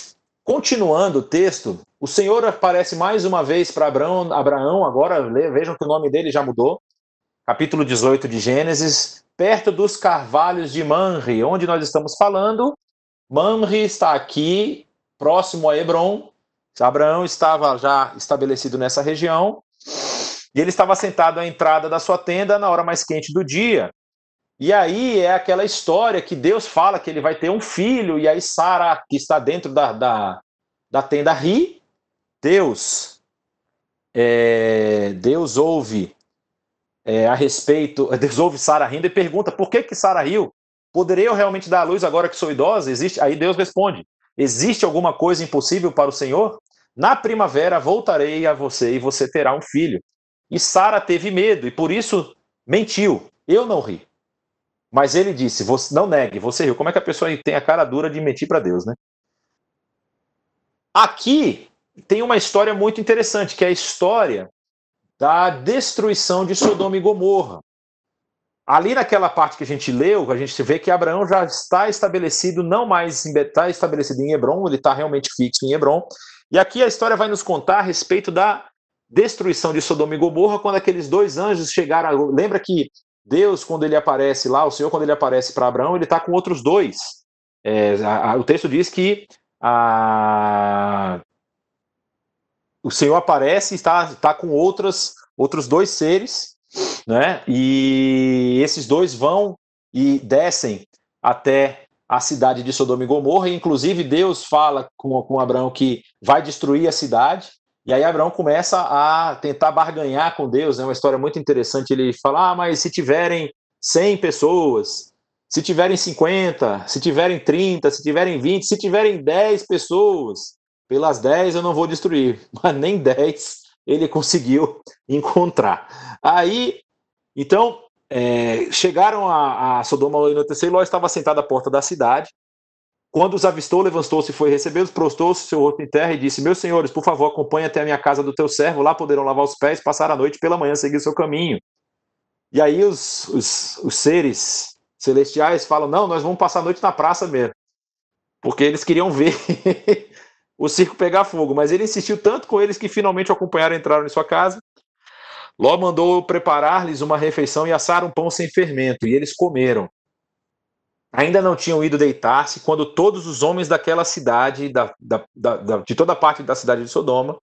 Speaker 1: continuando o texto, o Senhor aparece mais uma vez para Abraão, Abraão, agora vejam que o nome dele já mudou capítulo 18 de Gênesis, perto dos carvalhos de Manre, onde nós estamos falando. Manre está aqui, próximo a Hebron. Abraão estava já estabelecido nessa região e ele estava sentado à entrada da sua tenda na hora mais quente do dia. E aí é aquela história que Deus fala que ele vai ter um filho, e aí Sara, que está dentro da, da, da tenda, ri. Deus, é, Deus ouve é, a respeito, Deus ouve Sara rindo e pergunta por que que Sara riu? Poderei eu realmente dar a luz agora que sou idosa? Existe? Aí Deus responde: Existe alguma coisa impossível para o Senhor? Na primavera voltarei a você e você terá um filho. E Sara teve medo e por isso mentiu. Eu não ri. Mas ele disse: você não negue, você riu. Como é que a pessoa tem a cara dura de mentir para Deus, né? Aqui tem uma história muito interessante, que é a história da destruição de Sodoma e Gomorra. Ali naquela parte que a gente leu, a gente vê que Abraão já está estabelecido, não mais está estabelecido em Hebron, ele está realmente fixo em Hebron, E aqui a história vai nos contar a respeito da destruição de Sodoma e Gomorra, quando aqueles dois anjos chegaram. Lembra que Deus, quando ele aparece lá, o Senhor, quando ele aparece para Abraão, ele está com outros dois. É, a, a, o texto diz que a, o Senhor aparece e está, está com outras, outros dois seres, né? E esses dois vão e descem até a cidade de Sodoma e Gomorra, e inclusive Deus fala com, com Abraão que vai destruir a cidade, e aí Abraão começa a tentar barganhar com Deus, é né? uma história muito interessante, ele fala, ah, mas se tiverem 100 pessoas, se tiverem 50, se tiverem 30, se tiverem 20, se tiverem 10 pessoas, pelas 10 eu não vou destruir, mas nem 10 ele conseguiu encontrar. Aí, então, é, chegaram a, a Sodoma e anoitecer, Ló estava sentado à porta da cidade. Quando os avistou, levantou-se e foi recebê-los, prostou-se seu rosto em terra e disse: Meus senhores, por favor, acompanhe até a minha casa do teu servo, lá poderão lavar os pés, passar a noite pela manhã seguir seu caminho. E aí os, os, os seres celestiais falam: Não, nós vamos passar a noite na praça mesmo. Porque eles queriam ver o circo pegar fogo. Mas ele insistiu tanto com eles que finalmente o acompanharam e entraram em sua casa. Ló mandou preparar-lhes uma refeição e assar um pão sem fermento, e eles comeram. Ainda não tinham ido deitar-se quando todos os homens daquela cidade, da, da, da, de toda a parte da cidade de Sodoma,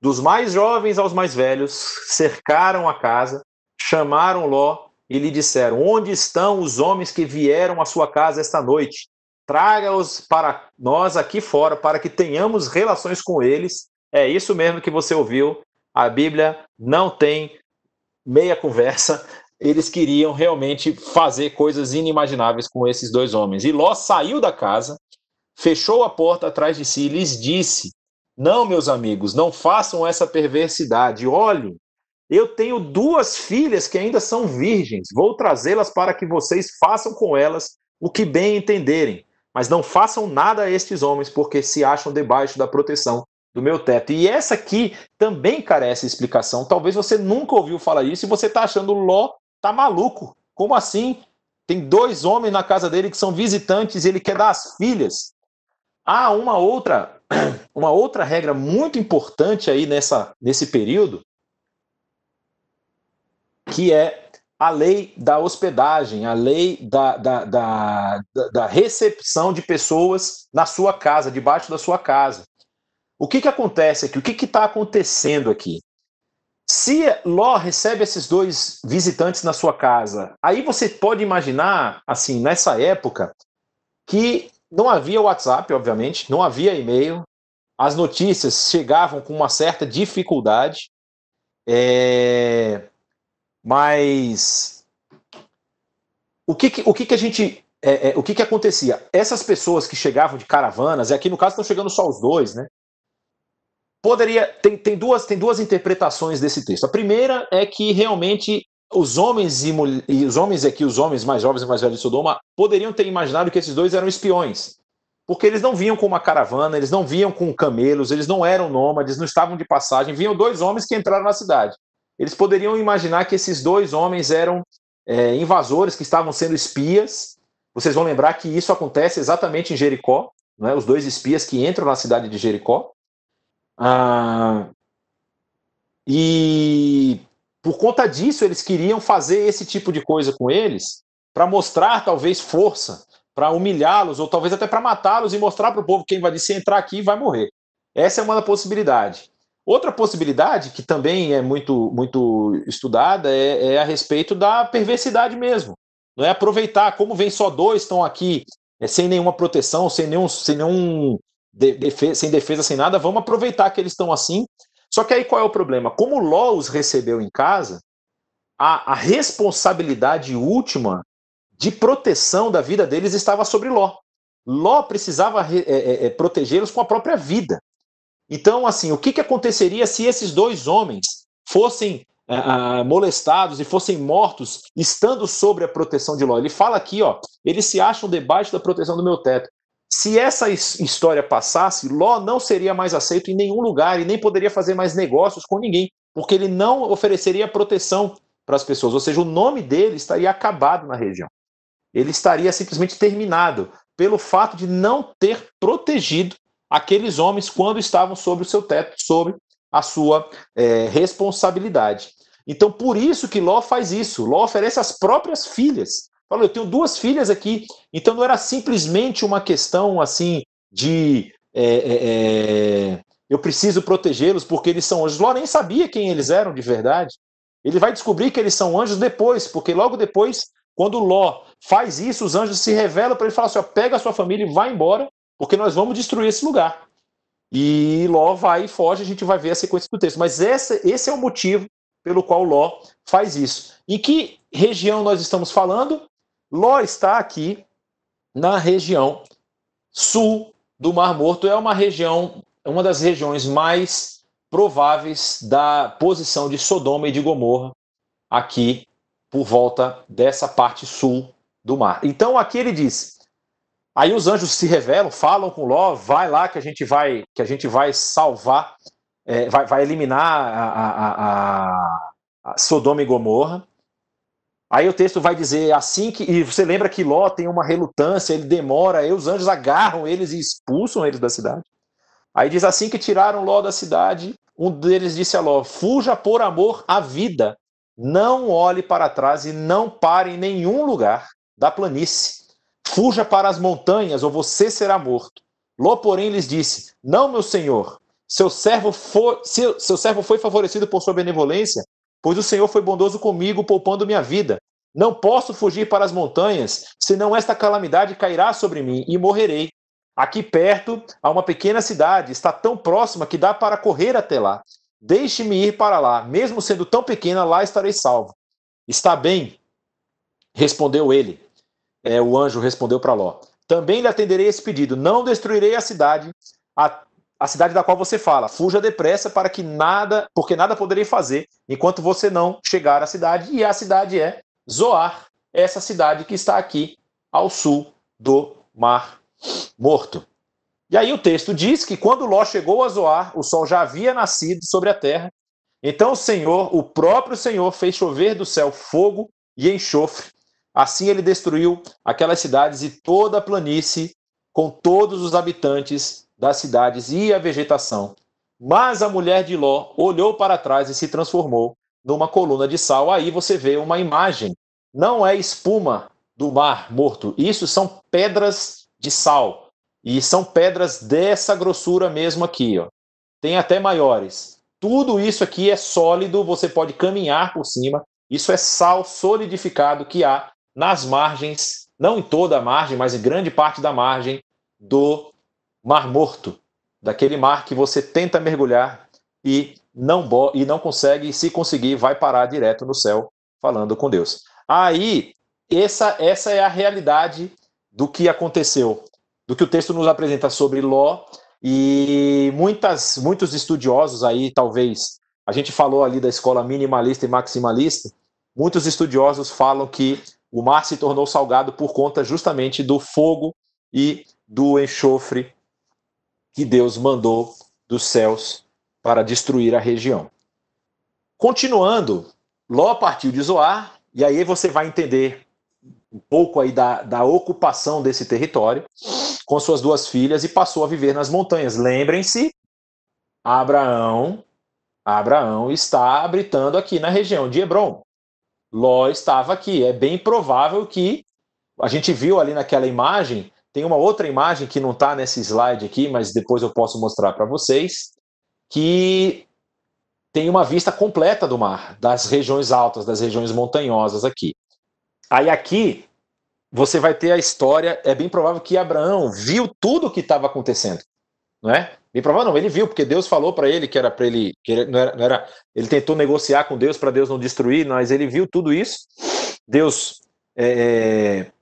Speaker 1: dos mais jovens aos mais velhos, cercaram a casa, chamaram Ló e lhe disseram: Onde estão os homens que vieram à sua casa esta noite? Traga-os para nós aqui fora, para que tenhamos relações com eles. É isso mesmo que você ouviu. A Bíblia não tem meia conversa. Eles queriam realmente fazer coisas inimagináveis com esses dois homens. E Ló saiu da casa, fechou a porta atrás de si e lhes disse: Não, meus amigos, não façam essa perversidade. Olhem, eu tenho duas filhas que ainda são virgens. Vou trazê-las para que vocês façam com elas o que bem entenderem. Mas não façam nada a estes homens, porque se acham debaixo da proteção do meu teto. E essa aqui também carece de explicação. Talvez você nunca ouviu falar isso e você está achando Ló tá maluco. Como assim? Tem dois homens na casa dele que são visitantes e ele quer dar as filhas. Há uma outra, uma outra regra muito importante aí nessa, nesse período, que é a lei da hospedagem, a lei da, da, da, da, recepção de pessoas na sua casa, debaixo da sua casa. O que, que acontece aqui? O que está acontecendo aqui? Se Ló recebe esses dois visitantes na sua casa, aí você pode imaginar, assim, nessa época, que não havia WhatsApp, obviamente, não havia e-mail, as notícias chegavam com uma certa dificuldade, é... mas o que, que, o que, que a gente. É, é, o que, que acontecia? Essas pessoas que chegavam de caravanas, e aqui no caso estão chegando só os dois, né? poderia tem, tem, duas, tem duas interpretações desse texto. A primeira é que realmente os homens e, e os homens aqui, os homens mais jovens e mais velhos de Sodoma, poderiam ter imaginado que esses dois eram espiões. Porque eles não vinham com uma caravana, eles não vinham com camelos, eles não eram nômades, não estavam de passagem, vinham dois homens que entraram na cidade. Eles poderiam imaginar que esses dois homens eram é, invasores que estavam sendo espias. Vocês vão lembrar que isso acontece exatamente em Jericó, né? os dois espias que entram na cidade de Jericó. Ah, e por conta disso, eles queriam fazer esse tipo de coisa com eles para mostrar talvez força, para humilhá-los, ou talvez até para matá-los e mostrar para o povo quem vai se entrar aqui vai morrer. Essa é uma possibilidade. Outra possibilidade, que também é muito, muito estudada, é, é a respeito da perversidade mesmo. Não é aproveitar, como vem só dois, estão aqui é, sem nenhuma proteção, sem nenhum, sem nenhum de, defesa, sem defesa, sem nada, vamos aproveitar que eles estão assim. Só que aí qual é o problema? Como Ló os recebeu em casa, a, a responsabilidade última de proteção da vida deles estava sobre Ló. Ló precisava é, é, é, protegê-los com a própria vida. Então, assim, o que, que aconteceria se esses dois homens fossem é, molestados e fossem mortos estando sobre a proteção de Ló? Ele fala aqui, ó, eles se acham debaixo da proteção do meu teto. Se essa história passasse, Ló não seria mais aceito em nenhum lugar e nem poderia fazer mais negócios com ninguém, porque ele não ofereceria proteção para as pessoas, ou seja, o nome dele estaria acabado na região. Ele estaria simplesmente terminado pelo fato de não ter protegido aqueles homens quando estavam sobre o seu teto, sobre a sua é, responsabilidade. Então, por isso que Ló faz isso. Ló oferece as próprias filhas. Falou, eu tenho duas filhas aqui. Então, não era simplesmente uma questão assim de é, é eu preciso protegê-los porque eles são anjos. Ló nem sabia quem eles eram de verdade. Ele vai descobrir que eles são anjos depois, porque logo depois, quando Ló faz isso, os anjos se revelam para ele e falam assim: ó, pega a sua família e vai embora, porque nós vamos destruir esse lugar. E Ló vai e foge, a gente vai ver a sequência do texto. Mas esse, esse é o motivo pelo qual Ló faz isso. Em que região nós estamos falando? Ló está aqui na região sul do Mar Morto. É uma região, uma das regiões mais prováveis da posição de Sodoma e de Gomorra aqui por volta dessa parte sul do mar. Então aqui ele diz: Aí os anjos se revelam, falam com Ló, vai lá que a gente vai, que a gente vai salvar, é, vai, vai, eliminar a, a, a, a, Sodoma e Gomorra. Aí o texto vai dizer assim que e você lembra que Ló tem uma relutância, ele demora, aí os anjos agarram eles e expulsam eles da cidade. Aí diz assim que tiraram Ló da cidade, um deles disse a Ló: "Fuja por amor à vida, não olhe para trás e não pare em nenhum lugar da planície." Fuja para as montanhas, ou você será morto. Ló, porém, lhes disse: Não, meu senhor, seu servo, foi, seu, seu servo foi favorecido por sua benevolência, pois o Senhor foi bondoso comigo, poupando minha vida. Não posso fugir para as montanhas, senão esta calamidade cairá sobre mim e morrerei. Aqui perto há uma pequena cidade, está tão próxima que dá para correr até lá. Deixe-me ir para lá, mesmo sendo tão pequena, lá estarei salvo. Está bem, respondeu ele é, o anjo respondeu para Ló: Também lhe atenderei esse pedido, não destruirei a cidade, a, a cidade da qual você fala. Fuja depressa para que nada, porque nada poderei fazer enquanto você não chegar à cidade. E a cidade é Zoar, essa cidade que está aqui ao sul do Mar Morto. E aí o texto diz que quando Ló chegou a Zoar, o sol já havia nascido sobre a terra. Então o Senhor, o próprio Senhor, fez chover do céu fogo e enxofre Assim ele destruiu aquelas cidades e toda a planície, com todos os habitantes das cidades e a vegetação. Mas a mulher de Ló olhou para trás e se transformou numa coluna de sal. Aí você vê uma imagem. Não é espuma do mar morto, isso são pedras de sal. E são pedras dessa grossura mesmo aqui, ó. Tem até maiores. Tudo isso aqui é sólido, você pode caminhar por cima. Isso é sal solidificado que há nas margens, não em toda a margem, mas em grande parte da margem do Mar Morto, daquele mar que você tenta mergulhar e não e não consegue, e se conseguir, vai parar direto no céu falando com Deus. Aí, essa, essa é a realidade do que aconteceu, do que o texto nos apresenta sobre Ló, e muitas, muitos estudiosos aí, talvez, a gente falou ali da escola minimalista e maximalista, muitos estudiosos falam que o mar se tornou salgado por conta justamente do fogo e do enxofre que Deus mandou dos céus para destruir a região. Continuando, Ló partiu de Zoar, e aí você vai entender um pouco aí da, da ocupação desse território com suas duas filhas e passou a viver nas montanhas. Lembrem-se, Abraão, Abraão está habitando aqui na região de Hebron. Ló estava aqui. É bem provável que a gente viu ali naquela imagem. Tem uma outra imagem que não está nesse slide aqui, mas depois eu posso mostrar para vocês, que tem uma vista completa do mar, das regiões altas, das regiões montanhosas aqui. Aí aqui você vai ter a história. É bem provável que Abraão viu tudo o que estava acontecendo, não é? Bem provável não, ele viu, porque Deus falou para ele que era para ele, que ele, não, era, não era, ele tentou negociar com Deus para Deus não destruir, mas ele viu tudo isso. Deus é, é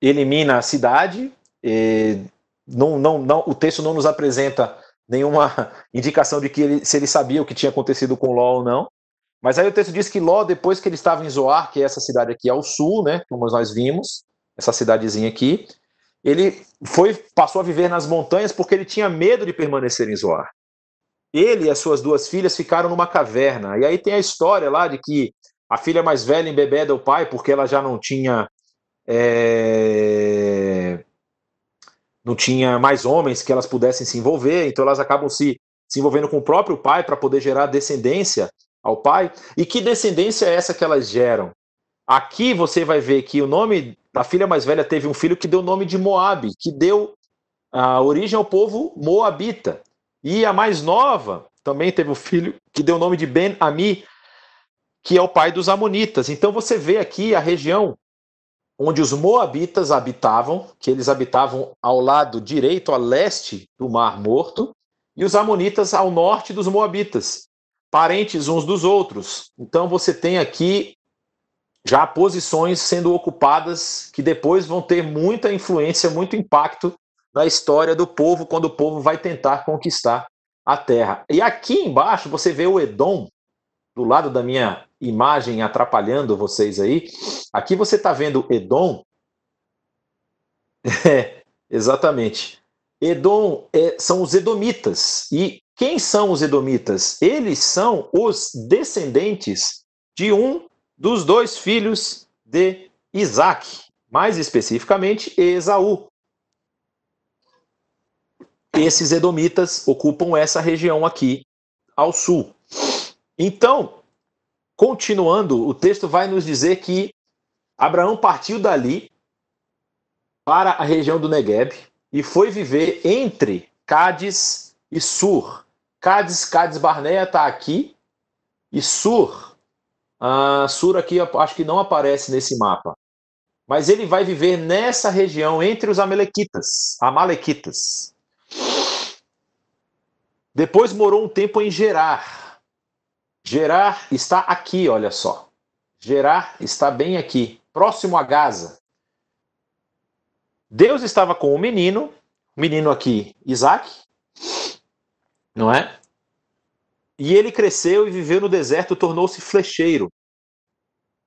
Speaker 1: elimina a cidade, é, não, não, não, o texto não nos apresenta nenhuma indicação de que ele, se ele sabia o que tinha acontecido com Ló ou não. Mas aí o texto diz que Ló, depois que ele estava em Zoar, que é essa cidade aqui ao sul, né, como nós vimos, essa cidadezinha aqui, ele foi passou a viver nas montanhas porque ele tinha medo de permanecer em Zoar. Ele e as suas duas filhas ficaram numa caverna. E aí tem a história lá de que a filha mais velha embebeda o pai porque ela já não tinha é... não tinha mais homens que elas pudessem se envolver, então elas acabam se, se envolvendo com o próprio pai para poder gerar descendência ao pai. E que descendência é essa que elas geram? Aqui você vai ver que o nome da filha mais velha teve um filho que deu o nome de Moabe, que deu a origem ao povo moabita. E a mais nova também teve um filho que deu o nome de Ben-Ami, que é o pai dos amonitas. Então você vê aqui a região onde os moabitas habitavam, que eles habitavam ao lado direito, a leste do Mar Morto, e os amonitas ao norte dos moabitas, parentes uns dos outros. Então você tem aqui já posições sendo ocupadas que depois vão ter muita influência, muito impacto na história do povo quando o povo vai tentar conquistar a terra. E aqui embaixo você vê o Edom, do lado da minha imagem atrapalhando vocês aí. Aqui você está vendo Edom. É, exatamente. Edom é, são os Edomitas. E quem são os Edomitas? Eles são os descendentes de um dos dois filhos de Isaac, mais especificamente Esaú. Esses edomitas ocupam essa região aqui ao sul. Então, continuando, o texto vai nos dizer que Abraão partiu dali para a região do Negueb e foi viver entre Cádiz e Sur. Cádiz, Cádiz Barnea está aqui e Sur a Sur aqui acho que não aparece nesse mapa. Mas ele vai viver nessa região entre os Amalequitas, Amalequitas. Depois morou um tempo em Gerar. Gerar está aqui, olha só. Gerar está bem aqui, próximo a Gaza. Deus estava com o menino, o menino aqui, Isaac, não é? E ele cresceu e viveu no deserto, tornou-se flecheiro.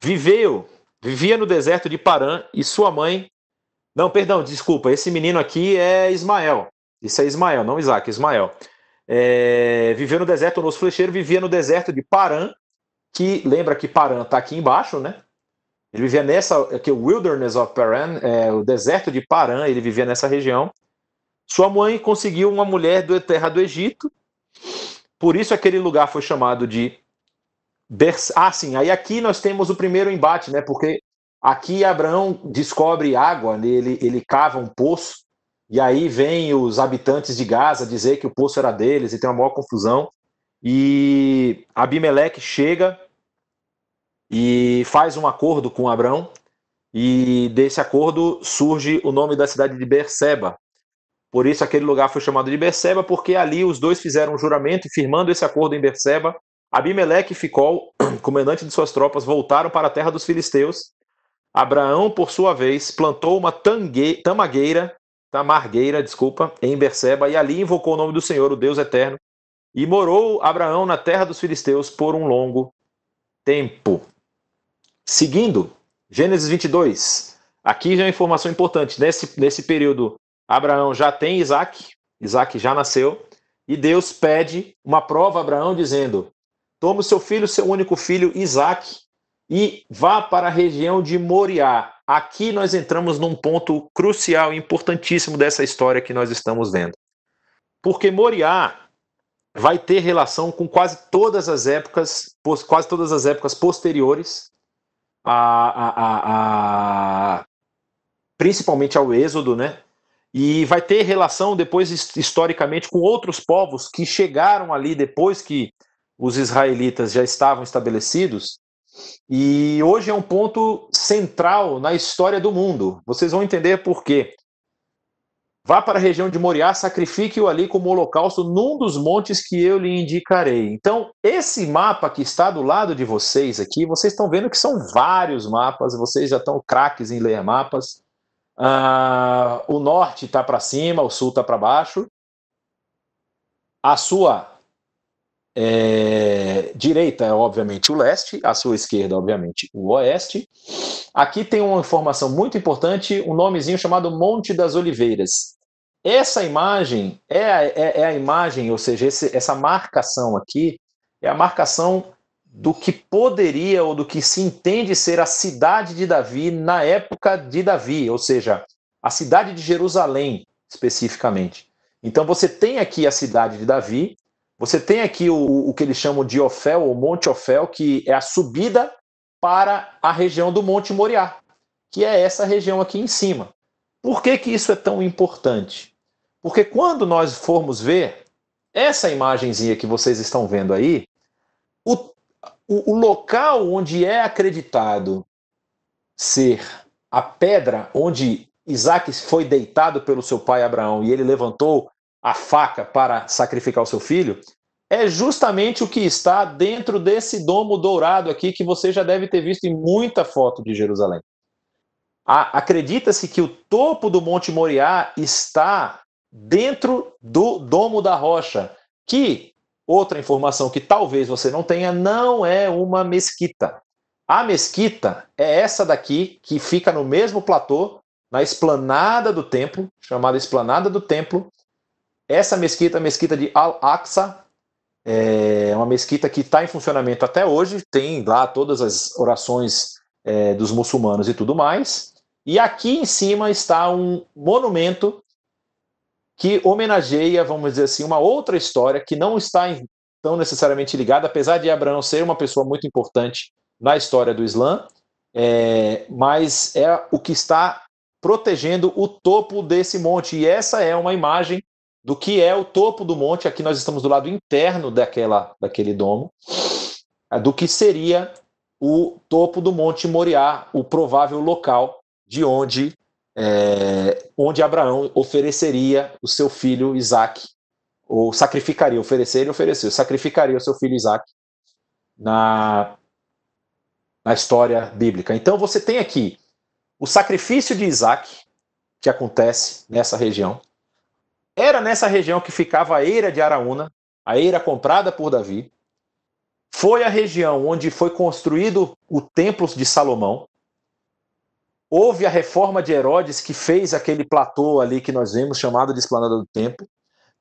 Speaker 1: Viveu, vivia no deserto de Parã e sua mãe. Não, perdão, desculpa, esse menino aqui é Ismael. Isso é Ismael, não Isaac, Ismael. É, viveu no deserto, tornou-se flecheiro, vivia no deserto de Parã, que lembra que Parã está aqui embaixo, né? Ele vivia nessa, aqui o Wilderness of Paran, é, o deserto de Parã, ele vivia nessa região. Sua mãe conseguiu uma mulher da terra do Egito, por isso aquele lugar foi chamado de Ah, sim, aí aqui nós temos o primeiro embate, né? Porque aqui Abraão descobre água, né? ele, ele cava um poço, e aí vem os habitantes de Gaza dizer que o poço era deles, e tem uma maior confusão. E Abimeleque chega e faz um acordo com Abraão, e desse acordo surge o nome da cidade de Berseba, por isso aquele lugar foi chamado de Berseba, porque ali os dois fizeram um juramento e firmando esse acordo em Berseba, Abimeleque e Ficol, comandante de suas tropas, voltaram para a terra dos filisteus. Abraão, por sua vez, plantou uma tangue, tamagueira, tamargueira, desculpa, em Berseba, e ali invocou o nome do Senhor, o Deus eterno, e morou Abraão na terra dos filisteus por um longo tempo. Seguindo, Gênesis 22. Aqui já é informação importante. Nesse, nesse período Abraão já tem Isaac, Isaac já nasceu, e Deus pede uma prova a Abraão, dizendo: Toma o seu filho, seu único filho, Isaac, e vá para a região de Moriá. Aqui nós entramos num ponto crucial e importantíssimo dessa história que nós estamos vendo. Porque Moriá vai ter relação com quase todas as épocas, quase todas as épocas posteriores a, a, a, a principalmente ao Êxodo, né? E vai ter relação depois historicamente com outros povos que chegaram ali depois que os israelitas já estavam estabelecidos. E hoje é um ponto central na história do mundo. Vocês vão entender por quê. Vá para a região de Moriá, sacrifique-o ali como holocausto num dos montes que eu lhe indicarei. Então, esse mapa que está do lado de vocês aqui, vocês estão vendo que são vários mapas, vocês já estão craques em ler mapas. Uh, o norte está para cima, o sul está para baixo. A sua é, direita é, obviamente, o leste, a sua esquerda, obviamente, o oeste. Aqui tem uma informação muito importante, um nomezinho chamado Monte das Oliveiras. Essa imagem é a, é, é a imagem, ou seja, esse, essa marcação aqui é a marcação do que poderia ou do que se entende ser a cidade de Davi na época de Davi, ou seja, a cidade de Jerusalém especificamente. Então você tem aqui a cidade de Davi, você tem aqui o, o que eles chamam de Ofel, ou Monte Ofel, que é a subida para a região do Monte Moriá, que é essa região aqui em cima. Por que, que isso é tão importante? Porque quando nós formos ver essa imagenzinha que vocês estão vendo aí, o, o, o local onde é acreditado ser a pedra onde Isaac foi deitado pelo seu pai Abraão e ele levantou a faca para sacrificar o seu filho, é justamente o que está dentro desse domo dourado aqui que você já deve ter visto em muita foto de Jerusalém. Acredita-se que o topo do Monte Moriá está dentro do domo da rocha, que outra informação que talvez você não tenha, não é uma mesquita. A mesquita é essa daqui que fica no mesmo platô, na esplanada do templo, chamada esplanada do templo, essa mesquita, a mesquita de Al-Aqsa, é uma mesquita que está em funcionamento até hoje, tem lá todas as orações é, dos muçulmanos e tudo mais. E aqui em cima está um monumento que homenageia, vamos dizer assim, uma outra história que não está tão necessariamente ligada, apesar de Abraão ser uma pessoa muito importante na história do Islã, é, mas é o que está protegendo o topo desse monte. E essa é uma imagem do que é o topo do monte. Aqui nós estamos do lado interno daquela, daquele domo, do que seria o topo do Monte Moriá, o provável local de onde, é, onde Abraão ofereceria o seu filho Isaac, ou sacrificaria, oferecer e ofereceu, sacrificaria o seu filho Isaac na, na história bíblica. Então você tem aqui o sacrifício de Isaac, que acontece nessa região, era nessa região que ficava a eira de Araúna, a eira comprada por Davi. Foi a região onde foi construído o templo de Salomão. Houve a reforma de Herodes que fez aquele platô ali que nós vemos chamado de Esplanada do Templo.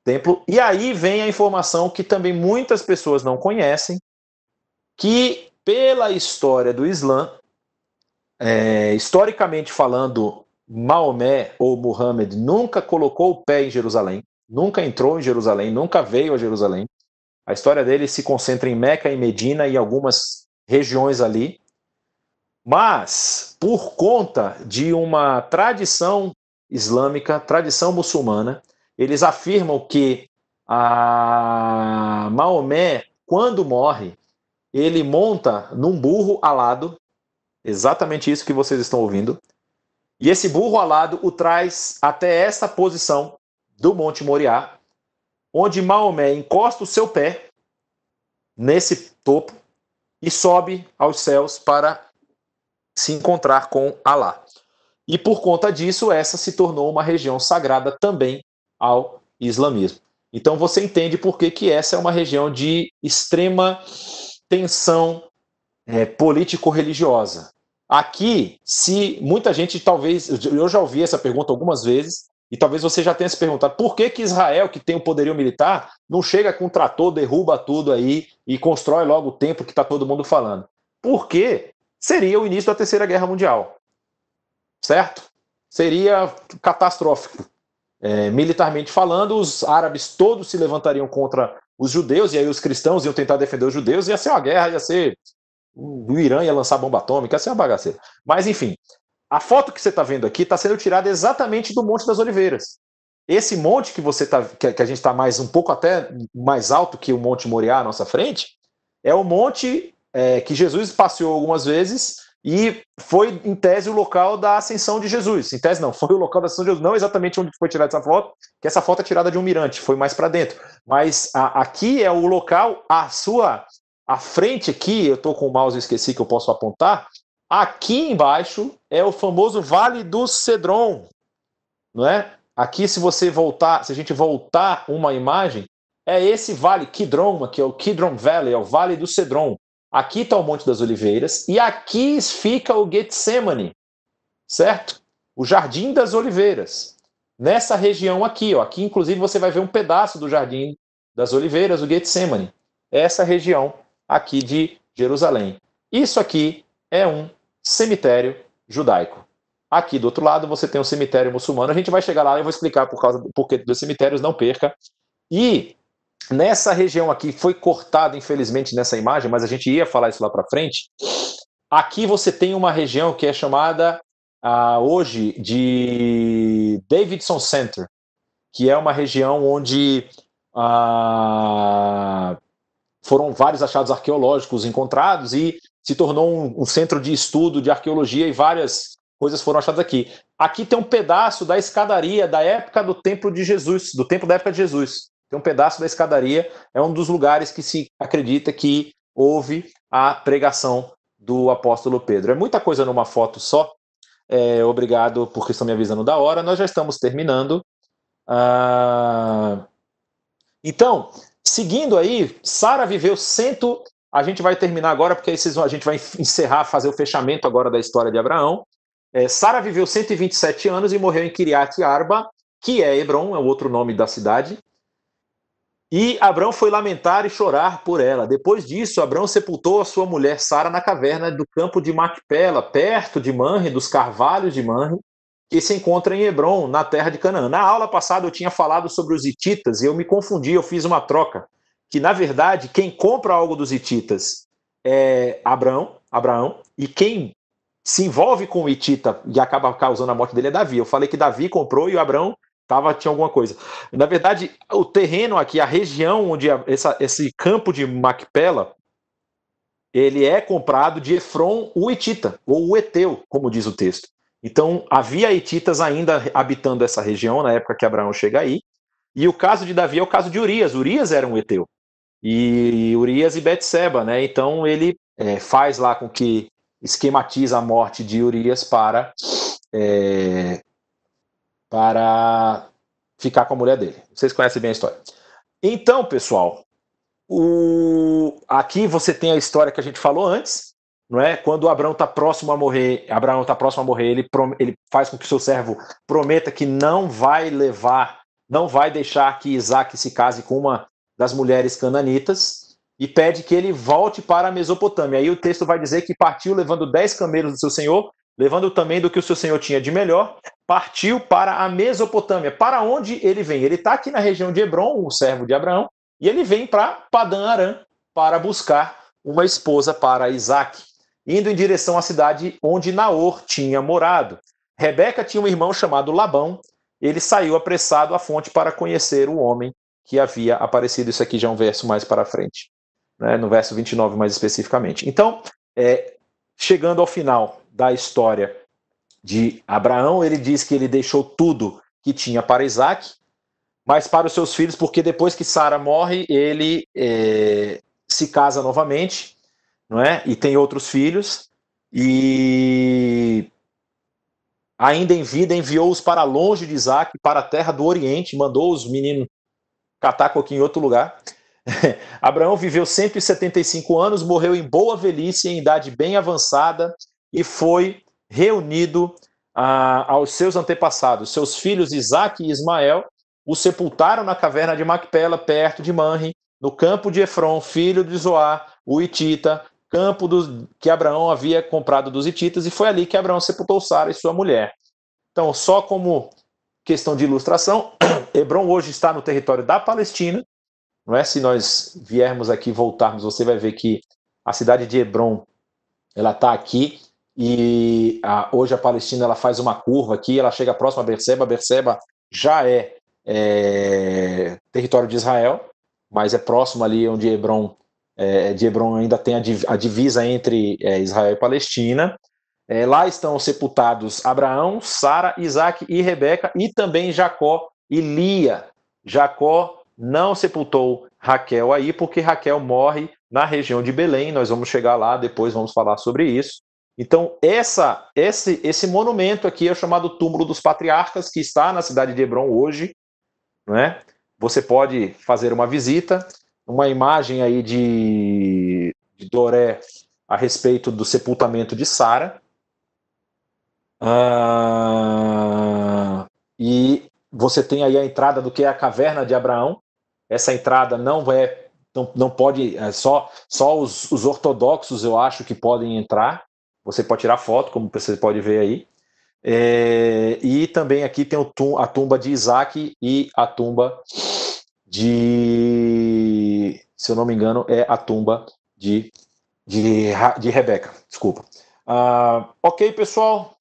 Speaker 1: Templo. E aí vem a informação que também muitas pessoas não conhecem, que pela história do Islã, é, historicamente falando, Maomé ou Muhammad nunca colocou o pé em Jerusalém, nunca entrou em Jerusalém, nunca veio a Jerusalém. A história dele se concentra em Meca e Medina e algumas regiões ali. Mas, por conta de uma tradição islâmica, tradição muçulmana, eles afirmam que a Maomé, quando morre, ele monta num burro alado, exatamente isso que vocês estão ouvindo, e esse burro alado o traz até essa posição do Monte Moriá, onde Maomé encosta o seu pé nesse topo e sobe aos céus para se encontrar com Alá. E por conta disso, essa se tornou uma região sagrada também ao islamismo. Então você entende por que, que essa é uma região de extrema tensão é, político-religiosa. Aqui, se muita gente talvez, eu já ouvi essa pergunta algumas vezes, e talvez você já tenha se perguntado por que, que Israel, que tem o poderio militar, não chega com um trator, derruba tudo aí e constrói logo o templo que está todo mundo falando. Porque seria o início da Terceira Guerra Mundial. Certo? Seria catastrófico. É, militarmente falando, os árabes todos se levantariam contra os judeus, e aí os cristãos iam tentar defender os judeus, ia ser uma guerra, ia ser o Irã ia lançar bomba atômica, essa é uma bagaceira. Mas, enfim, a foto que você está vendo aqui está sendo tirada exatamente do Monte das Oliveiras. Esse monte que você tá, que, a gente está mais um pouco até mais alto que o Monte Moriá à nossa frente, é o monte é, que Jesus passeou algumas vezes e foi, em tese, o local da ascensão de Jesus. Em tese, não, foi o local da ascensão de Jesus, não exatamente onde foi tirada essa foto, que essa foto é tirada de um mirante, foi mais para dentro. Mas a, aqui é o local, a sua a frente aqui, eu estou com o mouse, esqueci que eu posso apontar. Aqui embaixo é o famoso Vale do Cedron, não é? Aqui, se você voltar, se a gente voltar uma imagem, é esse vale Kidron, que é o Kidron Valley, é o Vale do Cedron. Aqui está o Monte das Oliveiras e aqui fica o Getsemane, certo? O Jardim das Oliveiras. Nessa região aqui, ó, aqui inclusive você vai ver um pedaço do Jardim das Oliveiras, o Getsemane. Essa região aqui de Jerusalém. Isso aqui é um cemitério judaico. Aqui do outro lado você tem um cemitério muçulmano. A gente vai chegar lá e eu vou explicar por causa do porquê dos cemitérios, não perca. E nessa região aqui foi cortado, infelizmente, nessa imagem, mas a gente ia falar isso lá para frente. Aqui você tem uma região que é chamada uh, hoje de Davidson Center, que é uma região onde uh, foram vários achados arqueológicos encontrados e se tornou um, um, centro de estudo de arqueologia e várias coisas foram achadas aqui. Aqui tem um pedaço da escadaria da época do templo de Jesus, do templo da época de Jesus. Tem um pedaço da escadaria, é um dos lugares que se acredita que houve a pregação do apóstolo Pedro. É muita coisa numa foto só. É, obrigado porque estão me avisando da hora. Nós já estamos terminando. Ah, então, seguindo aí, Sara viveu cento. A gente vai terminar agora porque a gente vai encerrar, fazer o fechamento agora da história de Abraão. É, Sara viveu 127 anos e morreu em Kiriat Arba, que é Hebron, é o outro nome da cidade. E Abraão foi lamentar e chorar por ela. Depois disso, Abraão sepultou a sua mulher Sara na caverna do campo de Macpela, perto de Manre, dos carvalhos de Manre, que se encontra em Hebron, na terra de Canaã. Na aula passada eu tinha falado sobre os hititas e eu me confundi, eu fiz uma troca, que na verdade quem compra algo dos hititas é Abraão, Abraão, e quem se envolve com o hitita e acaba causando a morte dele é Davi. Eu falei que Davi comprou e o Abraão tava, tinha alguma coisa. Na verdade, o terreno aqui, a região onde a, essa, esse campo de Macpela, ele é comprado de Efron, o Etita, ou o Eteu, como diz o texto. Então, havia Etitas ainda habitando essa região na época que Abraão chega aí. E o caso de Davi é o caso de Urias. Urias era um Eteu. E Urias e Betseba, né? Então ele é, faz lá com que esquematiza a morte de Urias para é, para ficar com a mulher dele. Vocês conhecem bem a história. Então, pessoal, o... aqui você tem a história que a gente falou antes, não é? Quando Abraão está próximo a morrer, Abraão está próximo a morrer, ele, prom... ele faz com que o seu servo prometa que não vai levar, não vai deixar que Isaac se case com uma das mulheres cananitas e pede que ele volte para a Mesopotâmia. Aí o texto vai dizer que partiu levando dez camelos do seu senhor levando também do que o seu senhor tinha de melhor, partiu para a Mesopotâmia. Para onde ele vem? Ele está aqui na região de Hebron, o servo de Abraão, e ele vem para Padã Aram para buscar uma esposa para Isaac, indo em direção à cidade onde Naor tinha morado. Rebeca tinha um irmão chamado Labão. Ele saiu apressado à fonte para conhecer o homem que havia aparecido. Isso aqui já é um verso mais para frente, né? no verso 29 mais especificamente. Então, é, chegando ao final da história de Abraão, ele diz que ele deixou tudo que tinha para Isaac, mas para os seus filhos, porque depois que Sara morre, ele é, se casa novamente, não é? E tem outros filhos, e ainda em vida enviou-os para longe de Isaac, para a terra do Oriente, mandou os meninos catar coquinho em outro lugar. Abraão viveu 175 anos, morreu em boa velhice, em idade bem avançada, e foi reunido ah, aos seus antepassados. Seus filhos Isaac e Ismael o sepultaram na caverna de Macpela, perto de Manre, no campo de Efron, filho de Zoar, o Itita, campo que Abraão havia comprado dos Ititas, e foi ali que Abraão sepultou Sara e sua mulher. Então, só como questão de ilustração, Hebron hoje está no território da Palestina. Não é? Se nós viermos aqui voltarmos, você vai ver que a cidade de Hebron ela está aqui e a, hoje a Palestina ela faz uma curva aqui, ela chega próxima a Berseba, Berseba já é, é, território de Israel, mas é próximo ali onde Hebron, é, de Hebron ainda tem a, a divisa entre é, Israel e Palestina. É, lá estão sepultados Abraão, Sara, Isaac e Rebeca, e também Jacó e Lia. Jacó não sepultou Raquel aí, porque Raquel morre na região de Belém. Nós vamos chegar lá, depois vamos falar sobre isso. Então, essa, esse, esse monumento aqui é o chamado Túmulo dos Patriarcas, que está na cidade de Hebron hoje. Né? Você pode fazer uma visita, uma imagem aí de, de Doré a respeito do sepultamento de Sara. Ah, e você tem aí a entrada do que é a caverna de Abraão. Essa entrada não é não, não pode é só só os, os ortodoxos eu acho que podem entrar você pode tirar foto, como você pode ver aí. É, e também aqui tem tum, a tumba de Isaac e a tumba de. Se eu não me engano, é a tumba de, de, de Rebeca. Desculpa. Uh, ok, pessoal.